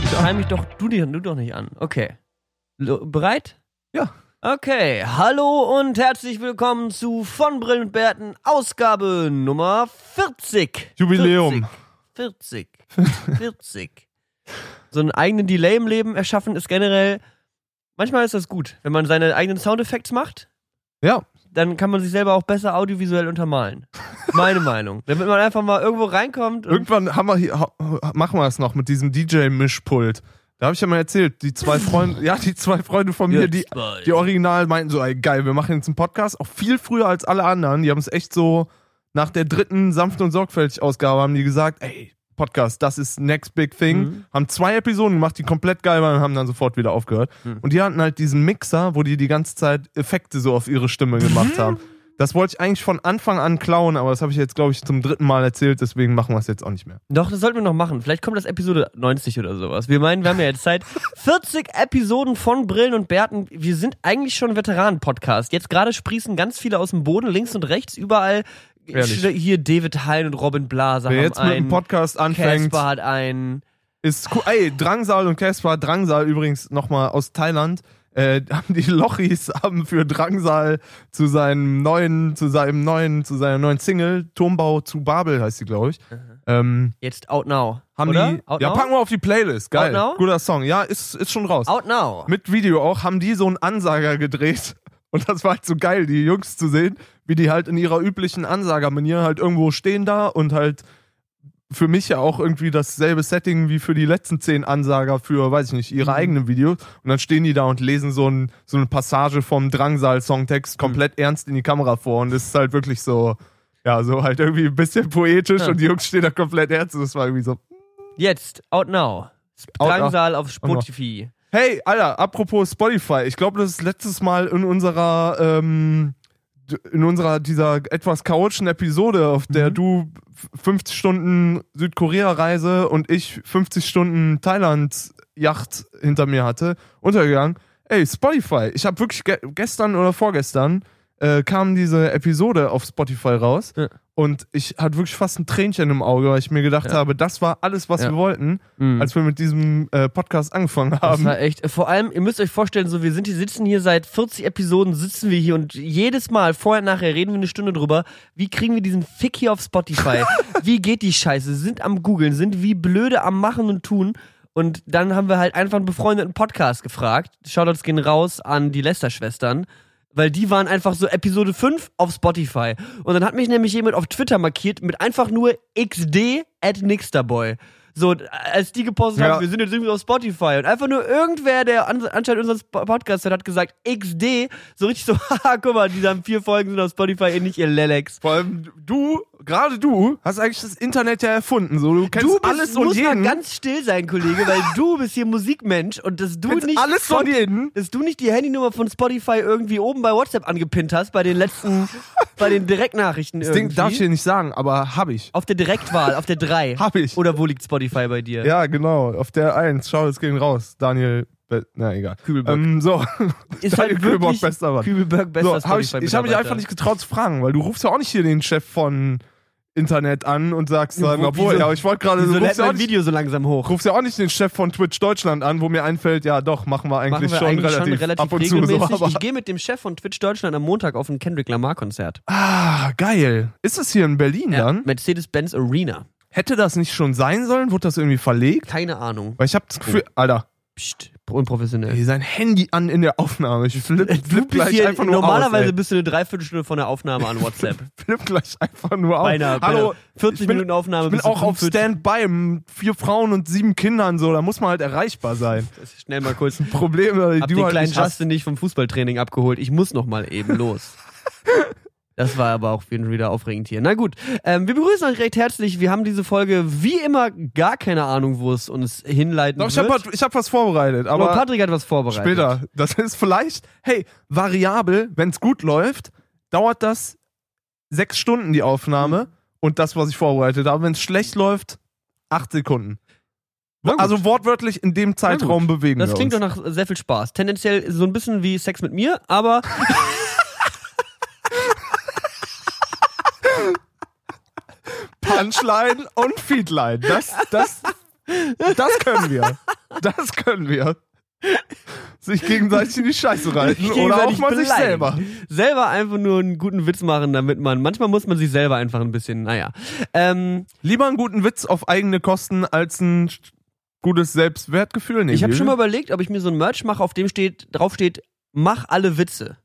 schrei mich halt nicht an. Schrei mich doch, du, dir- du doch nicht an. Okay. Lo- Bereit? Ja. Okay, hallo und herzlich willkommen zu Von Brillen und Bärten, Ausgabe Nummer 40. Jubiläum. 40. 40. 40. So einen eigenen Delay im Leben erschaffen ist generell, manchmal ist das gut. Wenn man seine eigenen Soundeffekte macht, Ja, dann kann man sich selber auch besser audiovisuell untermalen. Meine Meinung. Damit man einfach mal irgendwo reinkommt irgendwann haben wir hier, ha- machen wir es noch mit diesem DJ-Mischpult. Da habe ich ja mal erzählt, die zwei Freunde, ja, die zwei Freunde von mir, die, die original meinten so, ey, geil, wir machen jetzt einen Podcast, auch viel früher als alle anderen. Die haben es echt so nach der dritten sanft und sorgfältig Ausgabe haben die gesagt, ey, Podcast, das ist next big thing. Mhm. Haben zwei Episoden gemacht, die komplett geil waren und haben dann sofort wieder aufgehört. Mhm. Und die hatten halt diesen Mixer, wo die die ganze Zeit Effekte so auf ihre Stimme gemacht haben. Das wollte ich eigentlich von Anfang an klauen, aber das habe ich jetzt, glaube ich, zum dritten Mal erzählt, deswegen machen wir es jetzt auch nicht mehr. Doch, das sollten wir noch machen. Vielleicht kommt das Episode 90 oder sowas. Wir meinen, wir haben ja jetzt Zeit. 40 Episoden von Brillen und Bärten. Wir sind eigentlich schon Veteranen-Podcast. Jetzt gerade sprießen ganz viele aus dem Boden, links und rechts, überall. Ehrlich. Hier David Hein und Robin Blaser Wer haben jetzt mit dem einen. Podcast anfängt, Casper hat einen. ist cool. Ey, Drangsal und Caspar, Drangsal übrigens nochmal aus Thailand, äh, haben die Lochis haben für Drangsal zu seinem neuen, zu seinem neuen, zu seiner neuen Single, Turmbau zu Babel heißt sie, glaube ich. Ähm, Jetzt Out Now. haben oder? die. Out ja, Now? packen wir auf die Playlist. Geil. Out Now? Guter Song. Ja, ist, ist schon raus. Out Now. Mit Video auch, haben die so einen Ansager gedreht. Und das war halt so geil, die Jungs zu sehen, wie die halt in ihrer üblichen Ansagermanier halt irgendwo stehen da und halt für mich ja auch irgendwie dasselbe Setting wie für die letzten zehn Ansager für, weiß ich nicht, ihre Mhm. eigenen Videos. Und dann stehen die da und lesen so, ein, so eine Passage vom Drangsal-Songtext komplett ernst in die Kamera vor. Und es ist halt wirklich so, ja, so halt irgendwie ein bisschen poetisch Ja. und die Jungs stehen da komplett ernst. Und das war irgendwie so, Jetzt. Out Now. Drangsal auf Spotify. Hey, Alter, apropos Spotify, ich glaube, das ist letztes Mal in unserer, ähm, in unserer dieser etwas chaotischen Episode, auf der Mhm. du f- 50 Stunden Südkorea-Reise und ich 50 Stunden Thailand-Yacht hinter mir hatte, untergegangen. Ey, Spotify. Ich habe wirklich ge gestern oder vorgestern äh, kam diese Episode auf Spotify raus Ja. Und ich hatte wirklich fast ein Tränchen im Auge, weil ich mir gedacht Ja. habe, das war alles, was Ja. wir wollten, Mhm. als wir mit diesem äh, Podcast angefangen Das haben. war echt, vor allem, ihr müsst euch vorstellen, so, wir sind hier, sitzen hier seit 40 Episoden, sitzen wir hier und jedes Mal, vorher, nachher, reden wir eine Stunde drüber, wie kriegen wir diesen Fick hier auf Spotify? wie geht die Scheiße? Sind am Googeln, sind wie blöde am Machen und Tun. Und dann haben wir halt einfach einen befreundeten Podcast gefragt. Shoutouts gehen raus an die Lester-Schwestern. Weil die waren einfach so Episode 5 auf Spotify. Und dann hat mich nämlich jemand auf Twitter markiert mit einfach nur XD at Nixterboy. So, als die gepostet Ja. haben, wir sind jetzt irgendwie auf Spotify. Und einfach nur irgendwer, der an, anscheinend unseren Podcast hört, hat gesagt, XD. So richtig so, haha, guck mal, die haben vier Folgen sind auf Spotify, ihr nicht ihr Lelex. Vor allem du, gerade du, hast eigentlich das Internet ja erfunden. So, du kennst Du bist, alles und musst jeden. mal ganz still sein, Kollege, weil du bist hier Musikmensch und dass du kennst nicht alles und jeden. dass du nicht die Handynummer von Spotify irgendwie oben bei WhatsApp angepinnt hast, bei den letzten, bei den Direktnachrichten Das Ding irgendwie. darf ich dir nicht sagen, aber hab ich. auf der Direktwahl, auf der 3. Hab ich. Oder wo liegt Spotify bei dir? Ja, genau. Auf der 1. Schau, es gehen raus. Daniel. Na, egal. Kübelberg. Ähm, so. ist Daniel halt Kübelberg, bester Mann. Kübelberg, bester So, hab ich ich habe mich einfach nicht getraut zu fragen, weil du rufst ja auch nicht hier den Chef von Internet an und sagst dann, Wo- obwohl, ja, ich wollte gerade, lädt rufst ja, auch mein nicht, Video so langsam hoch? rufst ja auch nicht den Chef von Twitch Deutschland an, wo mir einfällt, ja doch, machen wir eigentlich, Machen wir schon, eigentlich relativ, schon relativ ab und zu regelmäßig. so. Aber, ich gehe mit dem Chef von Twitch Deutschland am Montag auf ein Kendrick Lamar Konzert. ah, geil. Ist das hier in Berlin dann? Mercedes-Benz Arena. Hätte das nicht schon sein sollen? Wurde das irgendwie verlegt? Keine Ahnung. Weil ich habe das Gefühl, Alter, Psst, unprofessionell. ey, sein Handy an in der Aufnahme. Ich flipp, Du flipp gleich hier, einfach nur normalerweise aus. bist du eine Dreiviertelstunde von der Aufnahme an WhatsApp. Flipp gleich einfach nur aus. Bei einer, bei Hallo, einer 40 ich bin- Minuten Aufnahme ich bin auch auf 45 Standby mit vier Frauen und sieben Kindern so. Da muss man halt erreichbar sein. Schnell mal kurz. Probleme, die Hab du den halt kleinen hast. Justin nicht vom Fußballtraining abgeholt. Ich muss noch mal eben los. Das war aber auch wieder aufregend hier. Na gut, ähm, wir begrüßen euch recht herzlich. Wir haben diese Folge wie immer gar keine Ahnung, wo es uns hinleiten Doch, ich wird. habe ich hab was vorbereitet, aber aber Patrick hat was vorbereitet. später. Das ist vielleicht, hey, variabel, wenn es gut läuft, dauert das sechs Stunden die Aufnahme und das, was ich vorbereitet habe. Wenn es schlecht läuft, acht Sekunden. Also wortwörtlich in dem Zeitraum bewegen Das klingt uns. doch nach sehr viel Spaß. Tendenziell so ein bisschen wie Sex mit mir, aber Punchline und Feedline. Das, das Das können wir. Das können wir. Sich gegenseitig in die Scheiße reiten oder auch mal sich selber. Selber einfach nur einen guten Witz machen, damit man, manchmal muss man sich selber einfach ein bisschen, naja. Ähm, Lieber einen guten Witz auf eigene Kosten als ein gutes Selbstwertgefühl. Nee, ich habe schon mal überlegt, ob ich mir so ein Merch mache, auf dem steht, drauf steht, mach alle Witze.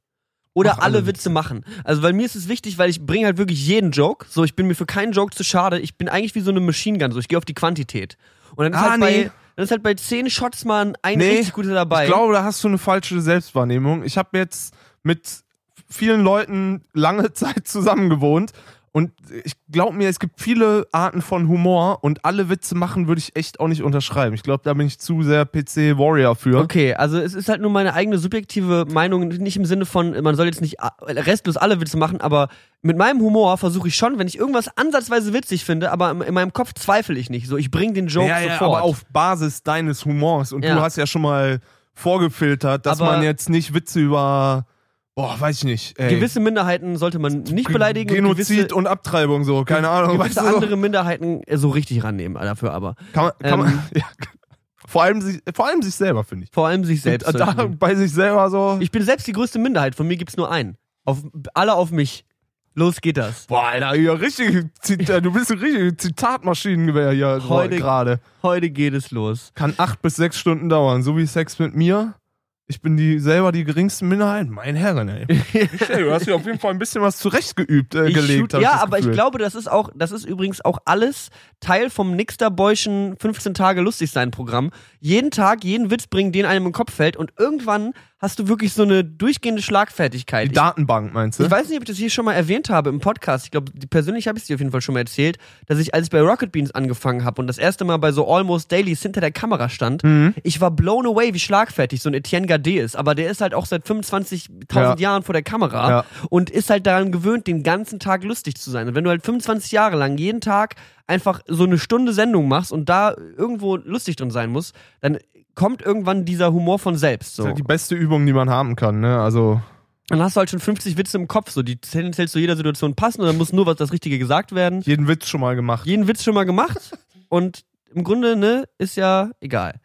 Oder alle alle Witze machen. Also, weil mir ist es wichtig, weil ich bringe halt wirklich jeden Joke. So, ich bin mir für keinen Joke zu schade. Ich bin eigentlich wie so eine Machine Gun. So, ich gehe auf die Quantität. Und dann ist, Ah, halt, nee. bei, dann ist halt bei zehn Shots mal ein Nee, richtig guter dabei. Ich glaube, da hast du eine falsche Selbstwahrnehmung. Ich habe jetzt mit vielen Leuten lange Zeit zusammen gewohnt und ich glaube mir, es gibt viele Arten von Humor und alle Witze machen würde ich echt auch nicht unterschreiben. Ich glaube, da bin ich zu sehr PC-Warrior für. Okay, also es ist halt nur meine eigene subjektive Meinung, nicht im Sinne von, man soll jetzt nicht restlos alle Witze machen, aber mit meinem Humor versuche ich schon, wenn ich irgendwas ansatzweise witzig finde, aber in in meinem Kopf zweifle ich nicht. So, ich bringe den Joke ja, ja, sofort. aber auf Basis deines Humors. Und Ja. du hast ja schon mal vorgefiltert, dass Aber- man jetzt nicht Witze über, boah, weiß ich nicht, ey, gewisse Minderheiten sollte man nicht beleidigen. und Genozid gewisse, und Abtreibung so, keine Ahnung. gewisse weißt du, andere Minderheiten äh, so richtig rannehmen äh, dafür aber. Kann man, kann Ähm. man, ja, vor, allem sich, vor allem sich selber, finde ich. Vor allem sich selbst. Und, da, bei sich selber so. Ich bin selbst die größte Minderheit, von mir gibt's nur einen. Auf, alle auf mich. Los geht das. boah, Alter, hier richtig, äh, du bist ein richtiges Zitatmaschinengewehr hier Heute- gerade. Heute geht es los. Kann acht bis sechs Stunden dauern, so wie Sex mit mir. Ich bin die selber die geringste Minderheit. Mein Herren, ey. Hey, du hast dir auf jeden Fall ein bisschen was zurechtgeübt, äh, Ich gelegt. shoot- ja, aber ich Gefühl. glaube, das ist auch, das ist übrigens auch alles Teil vom Nixterboyschen 15 Tage lustig sein Programm. Jeden Tag, jeden Witz bringen, den einem im Kopf fällt und irgendwann hast du wirklich so eine durchgehende Schlagfertigkeit. Die Datenbank, meinst du? Ich weiß nicht, ob ich das hier schon mal erwähnt habe im Podcast. Ich glaube, persönlich habe ich es dir auf jeden Fall schon mal erzählt, dass ich, als ich bei Rocket Beans angefangen habe und das erste Mal bei so Almost Dailies hinter der Kamera stand, Mhm. ich war blown away, wie schlagfertig so ein Etienne Gade ist. Aber der ist halt auch seit 25.000 Ja. Jahren vor der Kamera Ja. und ist halt daran gewöhnt, den ganzen Tag lustig zu sein. Und wenn du halt 25 Jahre lang jeden Tag einfach so eine Stunde Sendung machst und da irgendwo lustig drin sein musst, dann kommt irgendwann dieser Humor von selbst. Das So. ist halt die beste Übung, die man haben kann, ne? Also, Dann hast du halt schon 50 Witze im Kopf, so die tendenziell zu jeder Situation passen und dann muss nur was das Richtige gesagt werden. jeden Witz schon mal gemacht. Jeden Witz schon mal gemacht und im Grunde, ne, ist ja egal.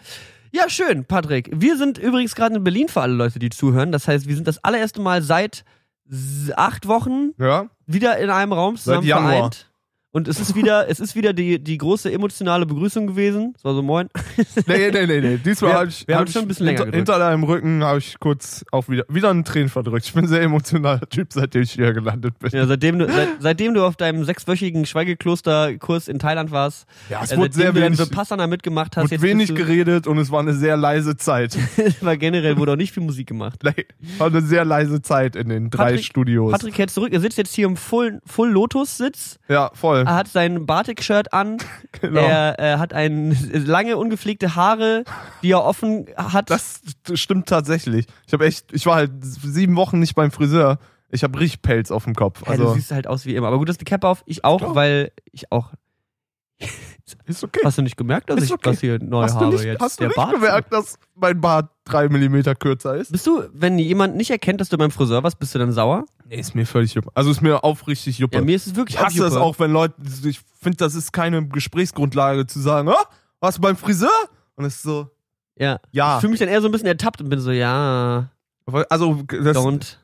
Ja, schön, Patrick. Wir sind übrigens gerade in Berlin für alle Leute, die zuhören. Das heißt, wir sind das allererste Mal seit acht Wochen Ja? wieder in einem Raum zusammen Seit Januar. vereint. Und es ist wieder, es ist wieder die, die große emotionale Begrüßung gewesen. Es war so moin. Nee, nee, nee, nee. Diesmal habe ich, wir haben hab schon ich ein bisschen länger hinter, hinter deinem Rücken habe ich kurz auch wieder, wieder einen Tränen verdrückt. Ich bin ein sehr emotionaler Typ, seitdem ich hier gelandet bin. Ja, seitdem du, seit, seitdem du auf deinem sechswöchigen Schweigeklosterkurs in Thailand warst, Ja, es äh, wurde sehr du wenig, Vipassana mitgemacht hast, wurde jetzt wenig du, geredet und es war eine sehr leise Zeit. war generell wurde auch nicht viel Musik gemacht. Nee, war eine sehr leise Zeit in den drei Patrick- Studios. Patrick kehrt zurück, er sitzt jetzt hier im Full, Full Lotus Sitz, ja, voll. Er hat sein Batik-Shirt an, genau. er äh, hat ein, lange ungepflegte Haare, die er offen hat. das stimmt tatsächlich. Ich habe echt, ich war halt sieben Wochen nicht beim Friseur. Ich habe richtig Pelz auf dem Kopf. ja, du Also, siehst halt aus wie immer. Aber gut, dass die Cap auf, ich auch, Klar. weil ich auch. ist okay. Hast du nicht gemerkt, dass Ist ich okay. das hier neu Hast habe nicht, jetzt? hast du nicht Bart? gemerkt, dass mein Bart drei Millimeter kürzer ist? Bist du, wenn jemand nicht erkennt, dass du beim Friseur warst, bist du dann sauer? Nee, ist mir völlig juppe. Also ist mir aufrichtig juppe. Ja, mir ist es wirklich ich hasse das auch, wenn Leute, ich finde, das ist keine Gesprächsgrundlage zu sagen, oh, warst du beim Friseur? Und es ist so, Ja. ja. Ich fühle mich dann eher so ein bisschen ertappt und bin so, ja, Also, das, don't.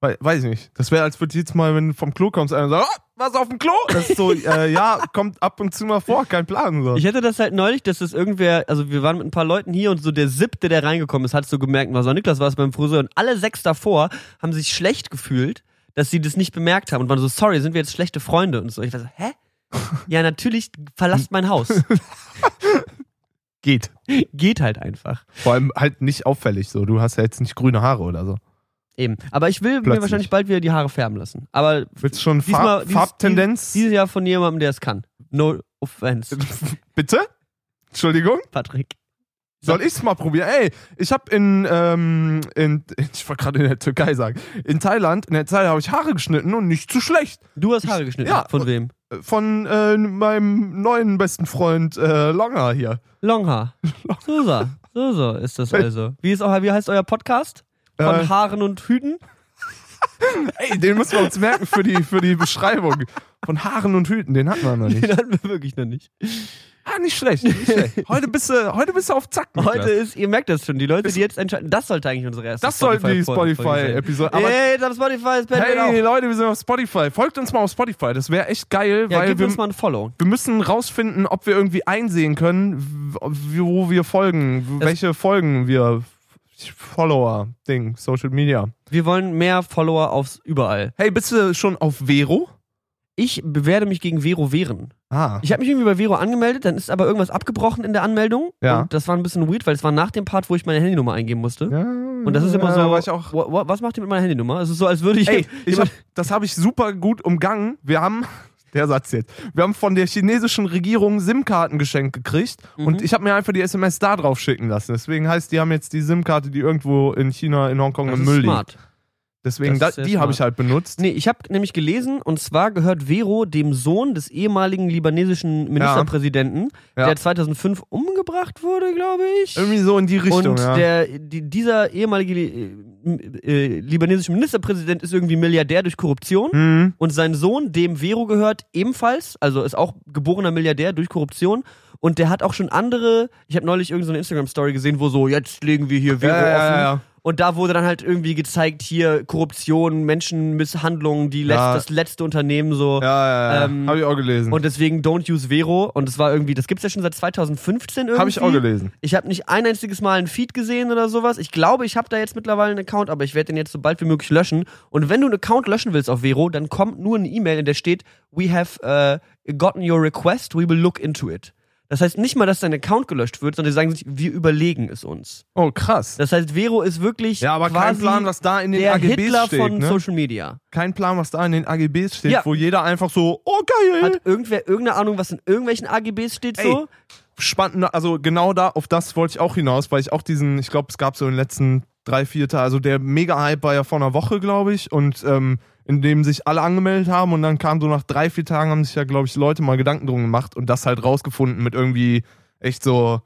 wei- weiß ich nicht. Das wäre, als würde jetzt mal, wenn du vom Klo kommst, einer sagt, oh, was auf dem Klo? Das ist so, äh, ja, kommt ab und zu mal vor, kein Plan. So. Ich hatte das halt neulich, dass das irgendwer, also wir waren mit ein paar Leuten hier und so der siebte, der reingekommen ist, hat so gemerkt, was war Niklas, war es beim Friseur und alle sechs davor haben sich schlecht gefühlt, dass sie das nicht bemerkt haben und waren so, sorry, sind wir jetzt schlechte Freunde und so. Ich war so, hä? Ja, natürlich, verlasst mein Haus. Geht. Geht halt einfach. Vor allem halt nicht auffällig so. Du hast ja jetzt nicht grüne Haare oder so. Eben. Aber ich will mir Plötzlich. wahrscheinlich bald wieder die Haare färben lassen. Aber Willst du schon diesmal, Farb, dieses- Farbtendenz? Dieses Jahr von jemandem, der es kann. No offense, Bitte? Entschuldigung? Patrick. Soll ich's mal probieren? Ey, ich hab in, ähm, in, ich wollte gerade in der Türkei sagen, in Thailand, in der Zeit habe ich Haare geschnitten und nicht zu schlecht. Du hast Haare geschnitten. Ja, Von wem? Von äh, meinem neuen besten Freund äh, Longer hier. Longhaar. So so. So so ist das also. Wie, ist wie heißt euer Podcast? Von Äh, Haaren und Hüten? Ey, den müssen wir uns merken für die, für die Beschreibung. Von Haaren und Hüten, den hatten wir noch nicht. Den hatten wir wirklich noch nicht. Ja, nicht schlecht. Nicht schlecht. Heute, bist du, heute bist du auf Zack. Niklas. Heute ist, ihr merkt das schon, die Leute, die jetzt entscheiden, das sollte eigentlich unsere erste das sollten die Spotify-Episode. Spotify hey, jetzt auf Spotify, ist Hey Leute, wir sind auf Spotify. Folgt uns mal auf Spotify. Das wäre echt geil, ja, weil wir, uns mal ein Follow. wir müssen rausfinden, ob wir irgendwie einsehen können, wo wir folgen, Das- welche Folgen wir Follower, Ding, Social Media. Wir wollen mehr Follower aufs überall. Hey, bist du schon auf Vero? Ich werde mich gegen Vero wehren. Ah. Ich habe mich irgendwie bei Vero angemeldet, dann ist aber irgendwas abgebrochen in der Anmeldung. Ja. Und das war ein bisschen weird, weil es war nach dem Part, wo ich meine Handynummer eingeben musste. Ja, Und das ist immer ja, so. War ich auch, wa- wa- was macht ihr mit meiner Handynummer? Es ist so, als würde ich. ey, ich hab, das habe ich super gut umgangen. Wir haben, der Satz jetzt, wir haben von der chinesischen Regierung SIM-Karten geschenkt gekriegt Mhm. und ich habe mir einfach die SMS da drauf schicken lassen. Deswegen heißt, die haben jetzt die SIM-Karte, die irgendwo in China, in Hongkong das im Müll liegt. smart. Deswegen, Das ist da, die habe ich halt benutzt. Nee, ich habe nämlich gelesen, und zwar gehört Vero dem Sohn des ehemaligen libanesischen Ministerpräsidenten, Ja. der 2005 umgebracht wurde, glaube ich. Irgendwie so in die Richtung, und ja. der, die, dieser ehemalige äh, libanesische Ministerpräsident ist irgendwie Milliardär durch Korruption. mhm. Und sein Sohn, dem Vero gehört, ebenfalls, also ist auch geborener Milliardär durch Korruption. Und der hat auch schon andere, ich habe neulich irgendeine so Instagram-Story gesehen, wo so, jetzt legen wir hier Vero ja, offen. ja, ja. Und da wurde dann halt irgendwie gezeigt, hier Korruption, Menschenmisshandlungen, die letzt, Ja. das letzte Unternehmen so. Ja, ja, ja. Ähm, habe ich auch gelesen. Und deswegen don't use Vero. Und es war irgendwie, das gibt's ja schon seit 2015 irgendwie. Habe ich auch gelesen. Ich habe nicht ein einziges Mal einen Feed gesehen oder sowas. Ich glaube, ich habe da jetzt mittlerweile einen Account, aber ich werde den jetzt so bald wie möglich löschen. Und wenn du einen Account löschen willst auf Vero, dann kommt nur eine E-Mail, in der steht, we have uh, gotten your request, we will look into it. Das heißt nicht mal, dass dein Account gelöscht wird, sondern die sagen sich, wir überlegen es uns. Oh, krass. Das heißt, Vero ist wirklich Ja, aber kein quasi Plan, was da in den der AGBs Hitler steht. von ne? Social Media. Kein Plan, was da in den AGBs steht, Ja. wo jeder einfach so, oh geil. Hat irgendwer irgendeine Ahnung, was in irgendwelchen AGBs steht Ey, so? Spannend, also genau da, auf das wollte ich auch hinaus, weil ich auch diesen, ich glaube, es gab so in den letzten drei, vier Tagen, also der Mega-Hype war ja vor einer Woche, glaube ich, und ähm, in dem sich alle angemeldet haben und dann kam so nach drei, vier Tagen haben sich ja, glaube ich, Leute mal Gedanken drum gemacht und das halt rausgefunden mit irgendwie echt so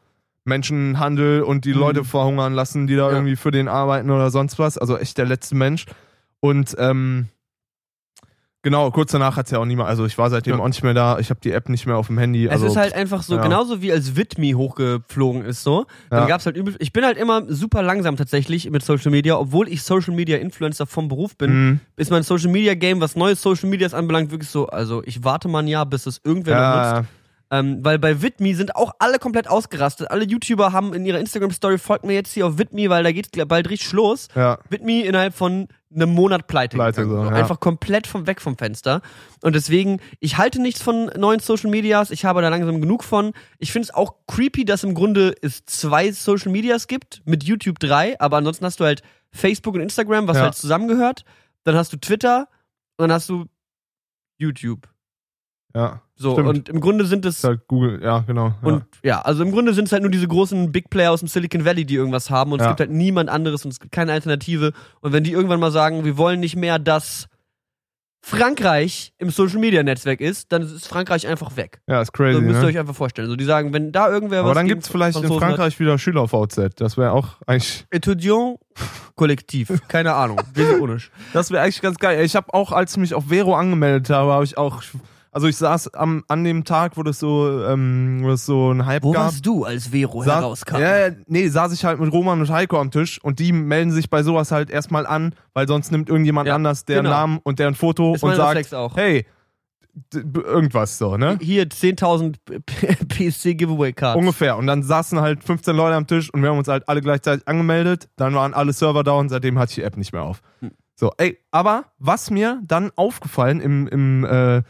Menschenhandel und die Mhm. Leute verhungern lassen, die da Ja. irgendwie für den arbeiten oder sonst was, also echt der letzte Mensch und ähm, Genau, kurz danach hat es ja auch niemand, also ich war seitdem Ja. auch nicht mehr da, ich habe die App nicht mehr auf dem Handy. Es also, ist halt einfach so, ja. genauso wie als Vidme hochgeflogen ist, so. Dann Ja. gab's halt übel. Ich bin halt immer super langsam tatsächlich mit Social Media, obwohl ich Social Media Influencer vom Beruf bin, Mhm. ist mein Social Media Game, was neue Social Medias anbelangt, wirklich so. Also ich warte mal ein Jahr, bis es irgendwer nutzt. Ähm, weil bei Vidme sind auch alle komplett ausgerastet. Alle YouTuber haben in ihrer Instagram-Story, folgt mir jetzt hier auf Vidme, weil da geht's gl- bald richtig los. ja. Vidme innerhalb von einem Monat pleite. Pleite, so, ja. Einfach komplett vom, weg vom Fenster. Und deswegen, ich halte nichts von neuen Social Medias. Ich habe da langsam genug von. Ich finde es auch creepy, dass im Grunde es zwei Social Medias gibt, mit YouTube drei, aber ansonsten hast du halt Facebook und Instagram, was Ja. halt zusammengehört. Dann hast du Twitter und dann hast du YouTube. Ja. So, Stimmt. und im Grunde sind es halt Google, ja, genau. Ja. und ja, also im Grunde sind es halt nur diese großen Big Player aus dem Silicon Valley, die irgendwas haben und es Ja. gibt halt niemand anderes und es gibt keine Alternative. Und wenn die irgendwann mal sagen, wir wollen nicht mehr, dass Frankreich im Social Media Netzwerk ist, dann ist Frankreich einfach weg. ja, ist crazy. So müsst ihr ne? euch einfach vorstellen. So, die sagen, wenn da irgendwer Aber was dann gegen gibt es vielleicht in Franzosen hat- Frankreich wieder Schüler-VZ. Das wäre auch eigentlich. Etudiant Kollektiv. Keine Ahnung. Das wäre eigentlich ganz geil. Ich habe auch, als ich mich auf Vero angemeldet habe, habe ich auch. Also ich saß am, an dem Tag, wo das so, ähm, wo das so ein Hype Wo gab. warst du, als Vero Sa- herauskam? Ja, ja, nee, saß ich halt mit Roman und Heiko am Tisch und die melden sich bei sowas halt erstmal an, weil sonst nimmt irgendjemand Ja, anders deren genau. Namen und deren Foto Ist und sagt, hey, irgendwas so, ne? Hier 10.000 PSC Giveaway Cards. Ungefähr. Und dann saßen halt 15 Leute am Tisch und wir haben uns halt alle gleichzeitig angemeldet. Dann waren alle Server down, seitdem hatte ich die App nicht mehr auf. Hm. So, ey, aber was mir dann aufgefallen im, im äh,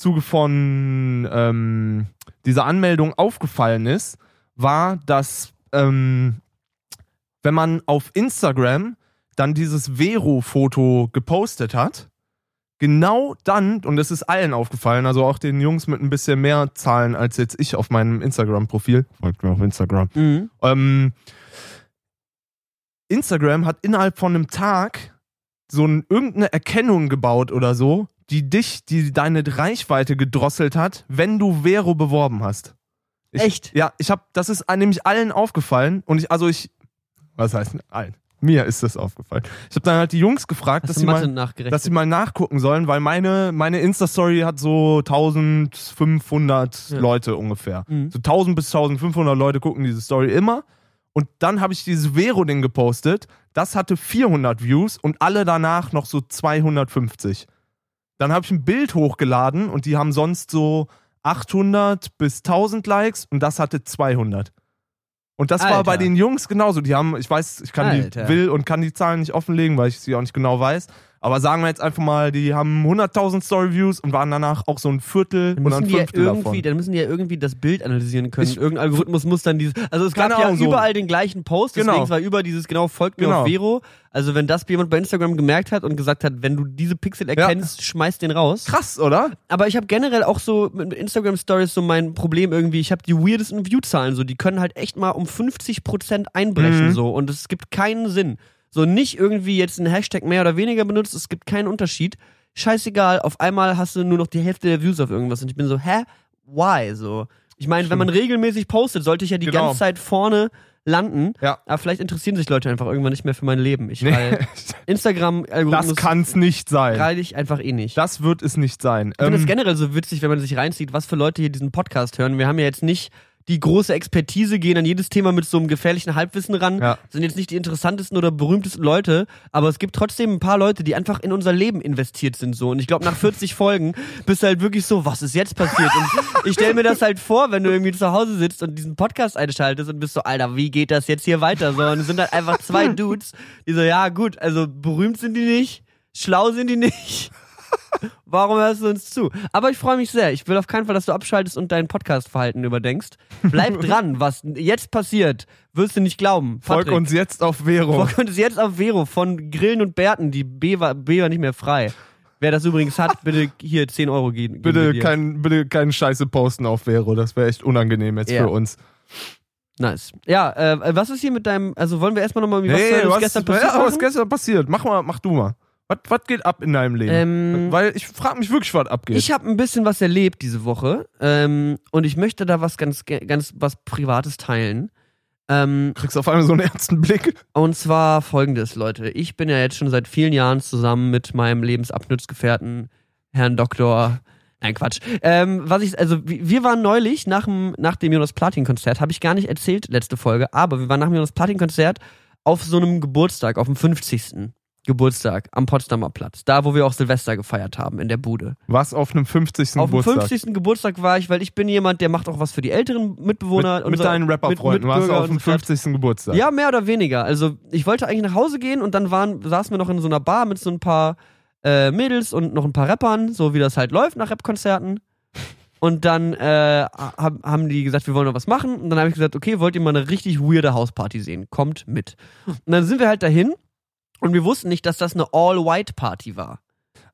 Zuge von ähm, dieser Anmeldung aufgefallen ist, war, dass ähm, wenn man auf Instagram dann dieses Vero-Foto gepostet hat, genau dann, und das ist allen aufgefallen, also auch den Jungs mit ein bisschen mehr Zahlen als jetzt ich auf meinem Instagram-Profil, folgt mir auf Instagram, Mhm. ähm, Instagram hat innerhalb von einem Tag so ein, irgendeine Erkennung gebaut oder so, die dich, die deine Reichweite gedrosselt hat, wenn du Vero beworben hast. Ich, Echt? Ja, ich habe, das ist nämlich allen aufgefallen und ich, also ich, was heißt allen? Mir ist das aufgefallen. Ich habe dann halt die Jungs gefragt, dass Hast sie, mal, dass sie mal nachgucken sollen, weil meine, meine Insta-Story hat so 1500 Ja. Leute ungefähr. Mhm. So 1000 bis 1500 Leute gucken diese Story immer. Und dann habe ich dieses Vero-Ding gepostet. Das hatte 400 Views und alle danach noch so 250. Dann habe ich ein Bild hochgeladen und die haben sonst so 800 bis 1000 Likes und das hatte 200. Und das war Alter. bei den Jungs genauso. Die haben, ich weiß, ich kann Alter. die, will und kann die Zahlen nicht offenlegen, weil ich sie auch nicht genau weiß. Aber sagen wir jetzt einfach mal, die haben 100.000 Story-Views und waren danach auch so ein Viertel Dann oder müssen, ein die ja Fünftel irgendwie, davon. dann müssen die ja irgendwie das Bild analysieren können. Ich- Irgendein Algorithmus muss dann dieses. Also es gab ja so. überall den gleichen Post, deswegen Genau. war über dieses genau folgt mir Genau. auf Vero. Also wenn das jemand bei Instagram gemerkt hat und gesagt hat, wenn du diese Pixel erkennst, schmeiß den raus. Krass, oder? Aber ich habe generell auch so mit Instagram Stories so mein Problem irgendwie, ich habe die weirdesten Viewzahlen so, die können halt echt mal um 50% einbrechen Mhm. so und es gibt keinen Sinn. So nicht irgendwie jetzt ein Hashtag mehr oder weniger benutzt, es gibt keinen Unterschied. Scheißegal, auf einmal hast du nur noch die Hälfte der Views auf irgendwas und ich bin so, hä? Why? So. Ich meine, wenn man regelmäßig postet, sollte ich ja die Genau. ganze Zeit vorne landen. Ja. Aber vielleicht interessieren sich Leute einfach irgendwann nicht mehr für mein Leben. Ich, Nee, weil das Instagram-Algorithmus kann's nicht sein. reiche ich einfach eh nicht. Das wird es nicht sein. Ich finde es Ähm, generell so witzig, wenn man sich reinzieht, was für Leute hier diesen Podcast hören. Wir haben ja jetzt nicht die große Expertise, gehen an jedes Thema mit so einem gefährlichen Halbwissen ran, Ja. sind jetzt nicht die interessantesten oder berühmtesten Leute, aber es gibt trotzdem ein paar Leute, die einfach in unser Leben investiert sind so. Und ich glaube, nach 40 Folgen bist du halt wirklich so, was ist jetzt passiert? Und ich stelle mir das halt vor, wenn du irgendwie zu Hause sitzt und diesen Podcast einschaltest und bist so, Alter, wie geht das jetzt hier weiter? So, und es sind halt einfach zwei Dudes, die so, ja gut, also berühmt sind die nicht, schlau sind die nicht. Warum hörst du uns zu? Aber ich freue mich sehr. Ich will auf keinen Fall, dass du abschaltest und dein Podcast-Verhalten überdenkst. Bleib dran, was jetzt passiert, wirst du nicht glauben. Folg Patrick, uns jetzt auf Vero. Folg uns jetzt auf Vero von Grillen und Bärten. Die B war, B war nicht mehr frei. Wer das übrigens hat, bitte hier 10 Euro geben. Bitte, kein, bitte keinen Scheiße posten auf Vero. Das wäre echt unangenehm jetzt Ja. für uns. Nice. Ja, äh, was ist hier mit deinem, also wollen wir erstmal nochmal, was Hey, ist was, gestern passiert? ja, was machen? gestern passiert? Mach mal, mach du mal. Was, was geht ab in deinem Leben? Ähm, Weil ich frage mich wirklich, was abgeht. Ich habe ein bisschen was erlebt diese Woche ähm, und ich möchte da was ganz, ganz was Privates teilen. Ähm, kriegst auf einmal so einen ernsten Blick. Und zwar folgendes, Leute. Ich bin ja jetzt schon seit vielen Jahren zusammen mit meinem Lebensabschnittsgefährten, Herrn Doktor. Nein, Quatsch. Ähm, was ich, also wir waren neulich nach dem, nach dem Jonas Platin-Konzert, habe ich gar nicht erzählt, letzte Folge, aber wir waren nach dem Jonas Platin-Konzert auf so einem Geburtstag, auf dem 50. Geburtstag am Potsdamer Platz. Da, wo wir auch Silvester gefeiert haben, in der Bude. Was auf einem 50. Auf dem Geburtstag. 50. Geburtstag war ich, weil ich bin jemand, der macht auch was für die älteren Mitbewohner. mit, mit unserer- deinen Rapperfreunden. Warst du auf dem unserer Stadt. 50. Geburtstag. Ja, mehr oder weniger. Also ich wollte eigentlich nach Hause gehen und dann waren, saßen wir noch in so einer Bar mit so ein paar äh, Mädels und noch ein paar Rappern, so wie das halt läuft nach Rapkonzerten. Und dann äh, hab, haben die gesagt, wir wollen noch was machen. Und dann habe ich gesagt, okay, wollt ihr mal eine richtig weirde Hausparty sehen? Kommt mit. Und dann sind wir halt dahin und wir wussten nicht, dass das eine All-White-Party war.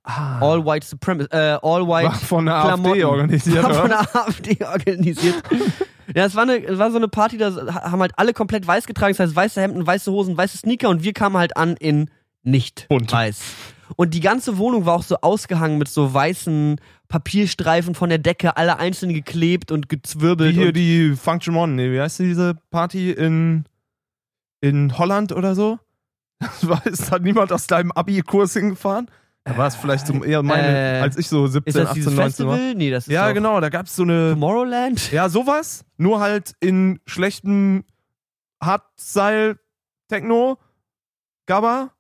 Ah, All-White Supremacy, äh, All-White war von der Klamotten. AfD organisiert. war von der AfD organisiert. ja, es war, eine, es war so eine Party, da haben halt alle komplett weiß getragen, das heißt weiße Hemden, weiße Hosen, weiße Sneaker und wir kamen halt an in nicht Bunt. weiß. Und die ganze Wohnung war auch so ausgehangen mit so weißen Papierstreifen von der Decke, alle einzeln geklebt und Wie gezwirbelt. hier und die Function One, nee, wie heißt diese Party in, in Holland oder so? Ist da niemand aus deinem Abi-Kurs hingefahren? Da war es vielleicht so eher meine, Äh, als ich so 17, ist das 18, dieses 19 war. Festival? Nee, das ist Ja, genau, da gab es so eine. Tomorrowland? Ja, sowas. Nur halt in schlechtem Hardstyle-Techno, Gabba.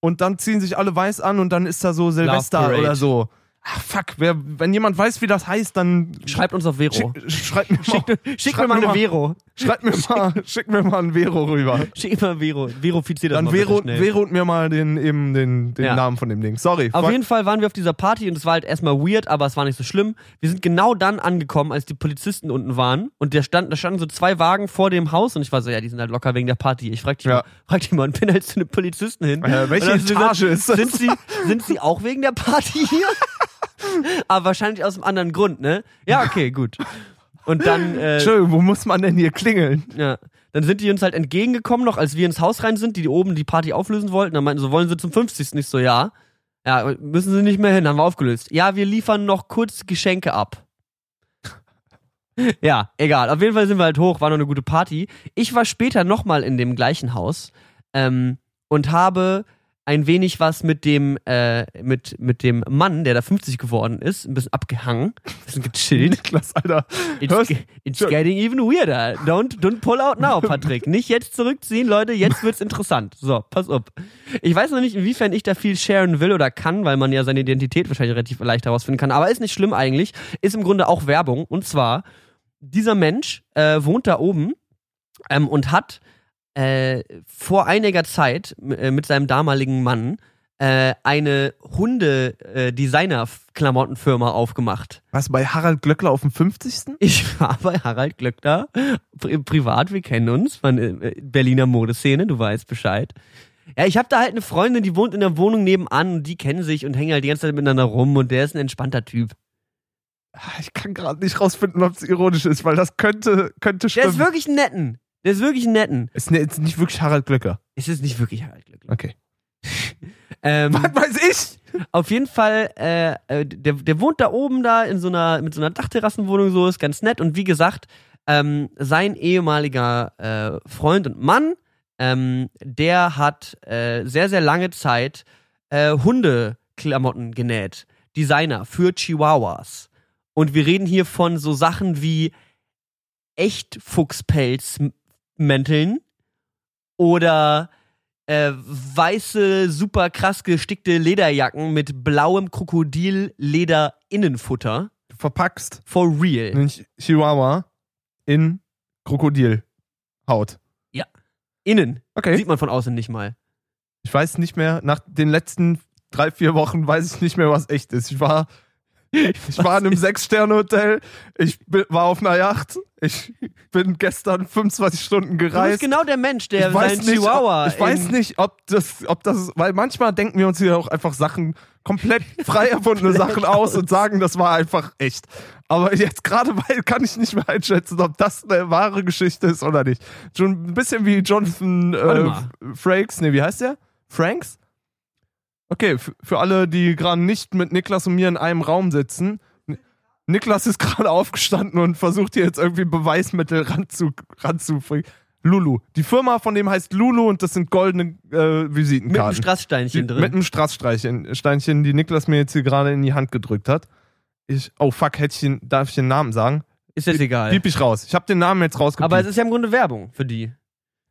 Und dann ziehen sich alle weiß an und dann ist da so Silvester oder so. Ach, fuck. Wer, wenn jemand weiß, wie das heißt, dann Schreibt uns auf Vero. schick, schreibt mir mal, Schick, schick mir mal eine Vero. schreibt mir mal, schick mir mal ein Vero rüber. Schick mir mal Vero. Verifizier das Dann mal Vero, schnell. Vero mir mal den, eben den, den Ja. Namen von dem Ding. Sorry. Auf fuck. jeden Fall waren wir auf dieser Party und es war halt erstmal weird, aber es war nicht so schlimm. Wir sind genau dann angekommen, als die Polizisten unten waren und der stand, da standen so zwei Wagen vor dem Haus und ich war so, ja, die sind halt locker wegen der Party. Ich frag die, Ja. mal, frag die mal und bin halt zu den Polizisten hin. Äh, welche Und Etage ist das? Sind sie, sind sie auch wegen der Party hier? aber wahrscheinlich aus einem anderen Grund, ne? Ja, okay, gut. Und dann, äh, Entschuldigung, wo muss man denn hier klingeln? ja. Dann sind die uns halt entgegengekommen, noch als wir ins Haus rein sind, die, die oben die Party auflösen wollten. Dann meinten sie, wollen sie zum 50. Nicht so, ja. Ja, müssen sie nicht mehr hin, haben wir aufgelöst. Ja, wir liefern noch kurz Geschenke ab. ja, egal. Auf jeden Fall sind wir halt hoch, war noch eine gute Party. Ich war später nochmal in dem gleichen Haus. Ähm, und habe ein wenig was mit dem, äh, mit, mit dem Mann, der da 50 geworden ist, ein bisschen abgehangen, ein bisschen gechillt. Niklas, Alter. It's, it's getting even weirder. Don't, don't pull out now, Patrick. Nicht jetzt zurückziehen, Leute, jetzt wird's interessant. So, pass auf. Ich weiß noch nicht, inwiefern ich da viel sharen will oder kann, weil man ja seine Identität wahrscheinlich relativ leicht herausfinden kann. Aber ist nicht schlimm eigentlich. Ist im Grunde auch Werbung. Und zwar, dieser Mensch äh, wohnt da oben ähm, und hat äh, vor einiger Zeit äh, mit seinem damaligen Mann äh, eine Hunde-Designer-Klamottenfirma aufgemacht. Was, bei Harald Glöckler auf dem 50. Ich war bei Harald Glöckner, pri privat, wir kennen uns, von äh, Berliner Modeszene, du weißt Bescheid. Ja, ich habe da halt eine Freundin, die wohnt in der Wohnung nebenan und die kennen sich und hängen halt die ganze Zeit miteinander rum und der ist ein entspannter Typ. Ah, Ich kann gerade nicht rausfinden, ob es ironisch ist, weil das könnte, könnte Der stimmen. ist wirklich netten. Der ist wirklich ein netten. ist ne- ist nicht wirklich Harald Glöcker. Es ist nicht wirklich Harald Glöckner. Okay. Ähm, Was weiß ich? Auf jeden Fall, äh, äh, der, der wohnt da oben da in so einer, mit so einer Dachterrassenwohnung, so ist ganz nett. Und wie gesagt, ähm, sein ehemaliger äh, Freund und Mann, ähm, der hat äh, sehr, sehr lange Zeit äh, Hundeklamotten genäht. Designer für Chihuahuas. Und wir reden hier von so Sachen wie echt Fuchspelzmänteln oder äh, weiße, super krass gestickte Lederjacken mit blauem Krokodilleder-Innenfutter. Du verpackst For real. einen Ch- Chihuahua in Krokodilhaut. Innen. Okay. Sieht man von außen nicht mal. Ich weiß nicht mehr, nach den letzten drei, vier Wochen weiß ich nicht mehr, was echt ist. Ich war, ich war in einem Sechs-Sterne-Hotel, ich bin, war auf einer Yacht, ich bin gestern 25 Stunden Du bist gereist. genau der Mensch, der ich weiß nicht, Chihuahua. ob, ich weiß nicht, ob das, ob das, weil manchmal denken wir uns hier auch einfach Sachen, komplett frei erfundene Sachen aus und sagen, das war einfach echt. Aber jetzt gerade weil kann ich nicht mehr einschätzen, ob das eine wahre Geschichte ist oder nicht. Schon ein bisschen wie Jonathan äh. Frakes, nee, wie heißt der? Franks? Okay, für alle, die gerade nicht mit Niklas und mir in einem Raum sitzen. Niklas ist gerade aufgestanden und versucht hier jetzt irgendwie Beweismittel ranzu, ranzubringen. Lulu. Die Firma von dem heißt Lulu und das sind goldene äh, mit einem Visitenkarten. Strasssteinchen drin. Mit einem Strasssteinchen, Steinchen, die Niklas mir jetzt hier gerade in die Hand gedrückt hat. Ich, oh fuck, hätte ich den, darf ich den Namen sagen? ist jetzt egal. Piep ich raus. Ich habe den Namen jetzt rausgepiept. Aber es ist ja im Grunde Werbung für die.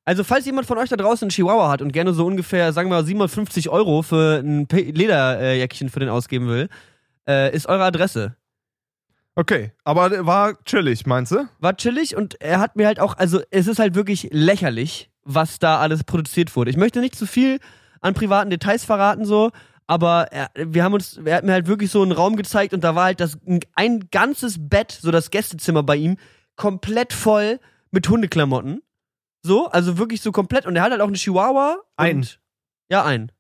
Also, falls jemand von euch da draußen einen Chihuahua hat und gerne so ungefähr, sagen wir mal, 750 Euro für ein Lederjäckchen für den ausgeben will, äh, ist eure Adresse. okay, aber war chillig, meinst du? War chillig und er hat mir halt auch, also es ist halt wirklich lächerlich, was da alles produziert wurde. Ich möchte nicht zu viel an privaten Details verraten, so, aber er, wir haben uns, er hat mir halt wirklich so einen Raum gezeigt und da war halt das, ein ganzes Bett, so das Gästezimmer bei ihm, komplett voll mit Hundeklamotten. So, also wirklich so komplett. Und er hat halt auch einen Chihuahua. Ein. Ja, ein.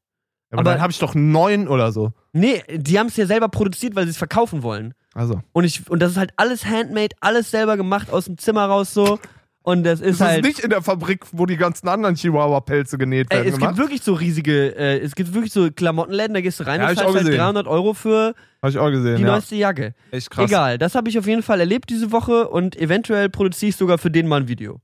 Aber, Aber- dann habe ich doch neun oder so. Nee, die haben es ja selber produziert, weil sie es verkaufen wollen. Also. Und ich, und das ist halt alles handmade, alles selber gemacht, aus dem Zimmer raus so. Und das ist Das halt. ist nicht in der Fabrik, wo die ganzen anderen Chihuahua-Pelze genäht Ey, werden. es gibt gemacht. wirklich so riesige, äh, es gibt wirklich so Klamottenläden, da gehst du rein Ja, hab und zahlst halt gesehen. 300 Euro für Habe ich auch gesehen, die ja. neueste Jacke. Echt krass. Egal, das habe ich auf jeden Fall erlebt diese Woche und eventuell produziere ich sogar für den mal ein Video.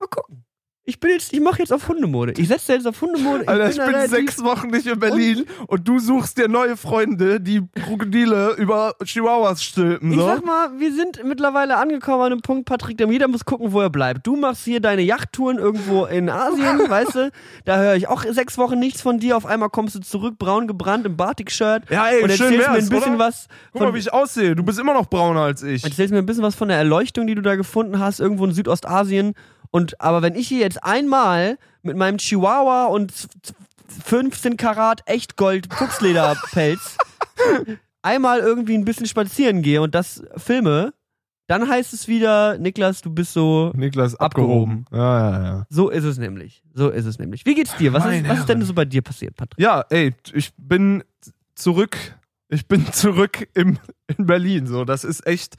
Mal gucken. Ich bin jetzt, ich mache jetzt auf Hundemode. Ich setze jetzt auf Hundemode. Alter, ich da bin relativ- sechs Wochen nicht in Berlin und, du suchst dir neue Freunde, die Krokodile über Chihuahuas stülpen. Ich So. sag mal, wir sind mittlerweile angekommen an einem Punkt, Patrick, der jeder muss gucken, wo er bleibt. Du machst hier deine Yachttouren irgendwo in Asien, weißt du? Da höre ich auch sechs Wochen nichts von dir. Auf einmal kommst du zurück, braun gebrannt im Batik-Shirt ja, ey, und schön erzählst mir wär's, ein bisschen oder? was Guck mal, von, wie ich aussehe. Du bist immer noch brauner als ich. erzählst mir ein bisschen was von der Erleuchtung, die du da gefunden hast, irgendwo in Südostasien. Und aber wenn ich hier jetzt einmal mit meinem Chihuahua und z- z- 15 Karat Echtgold Fuchslederpelz einmal irgendwie ein bisschen spazieren gehe und das filme, dann heißt es wieder, Niklas, du bist so. Niklas Abgehoben. abgehoben. Ja, ja, ja. So ist es nämlich. So ist es nämlich. Wie geht's dir? Was, ist, was ist denn so bei dir passiert, Patrick? Ja, ey, ich bin zurück. Ich bin zurück im, in Berlin. So, das ist echt.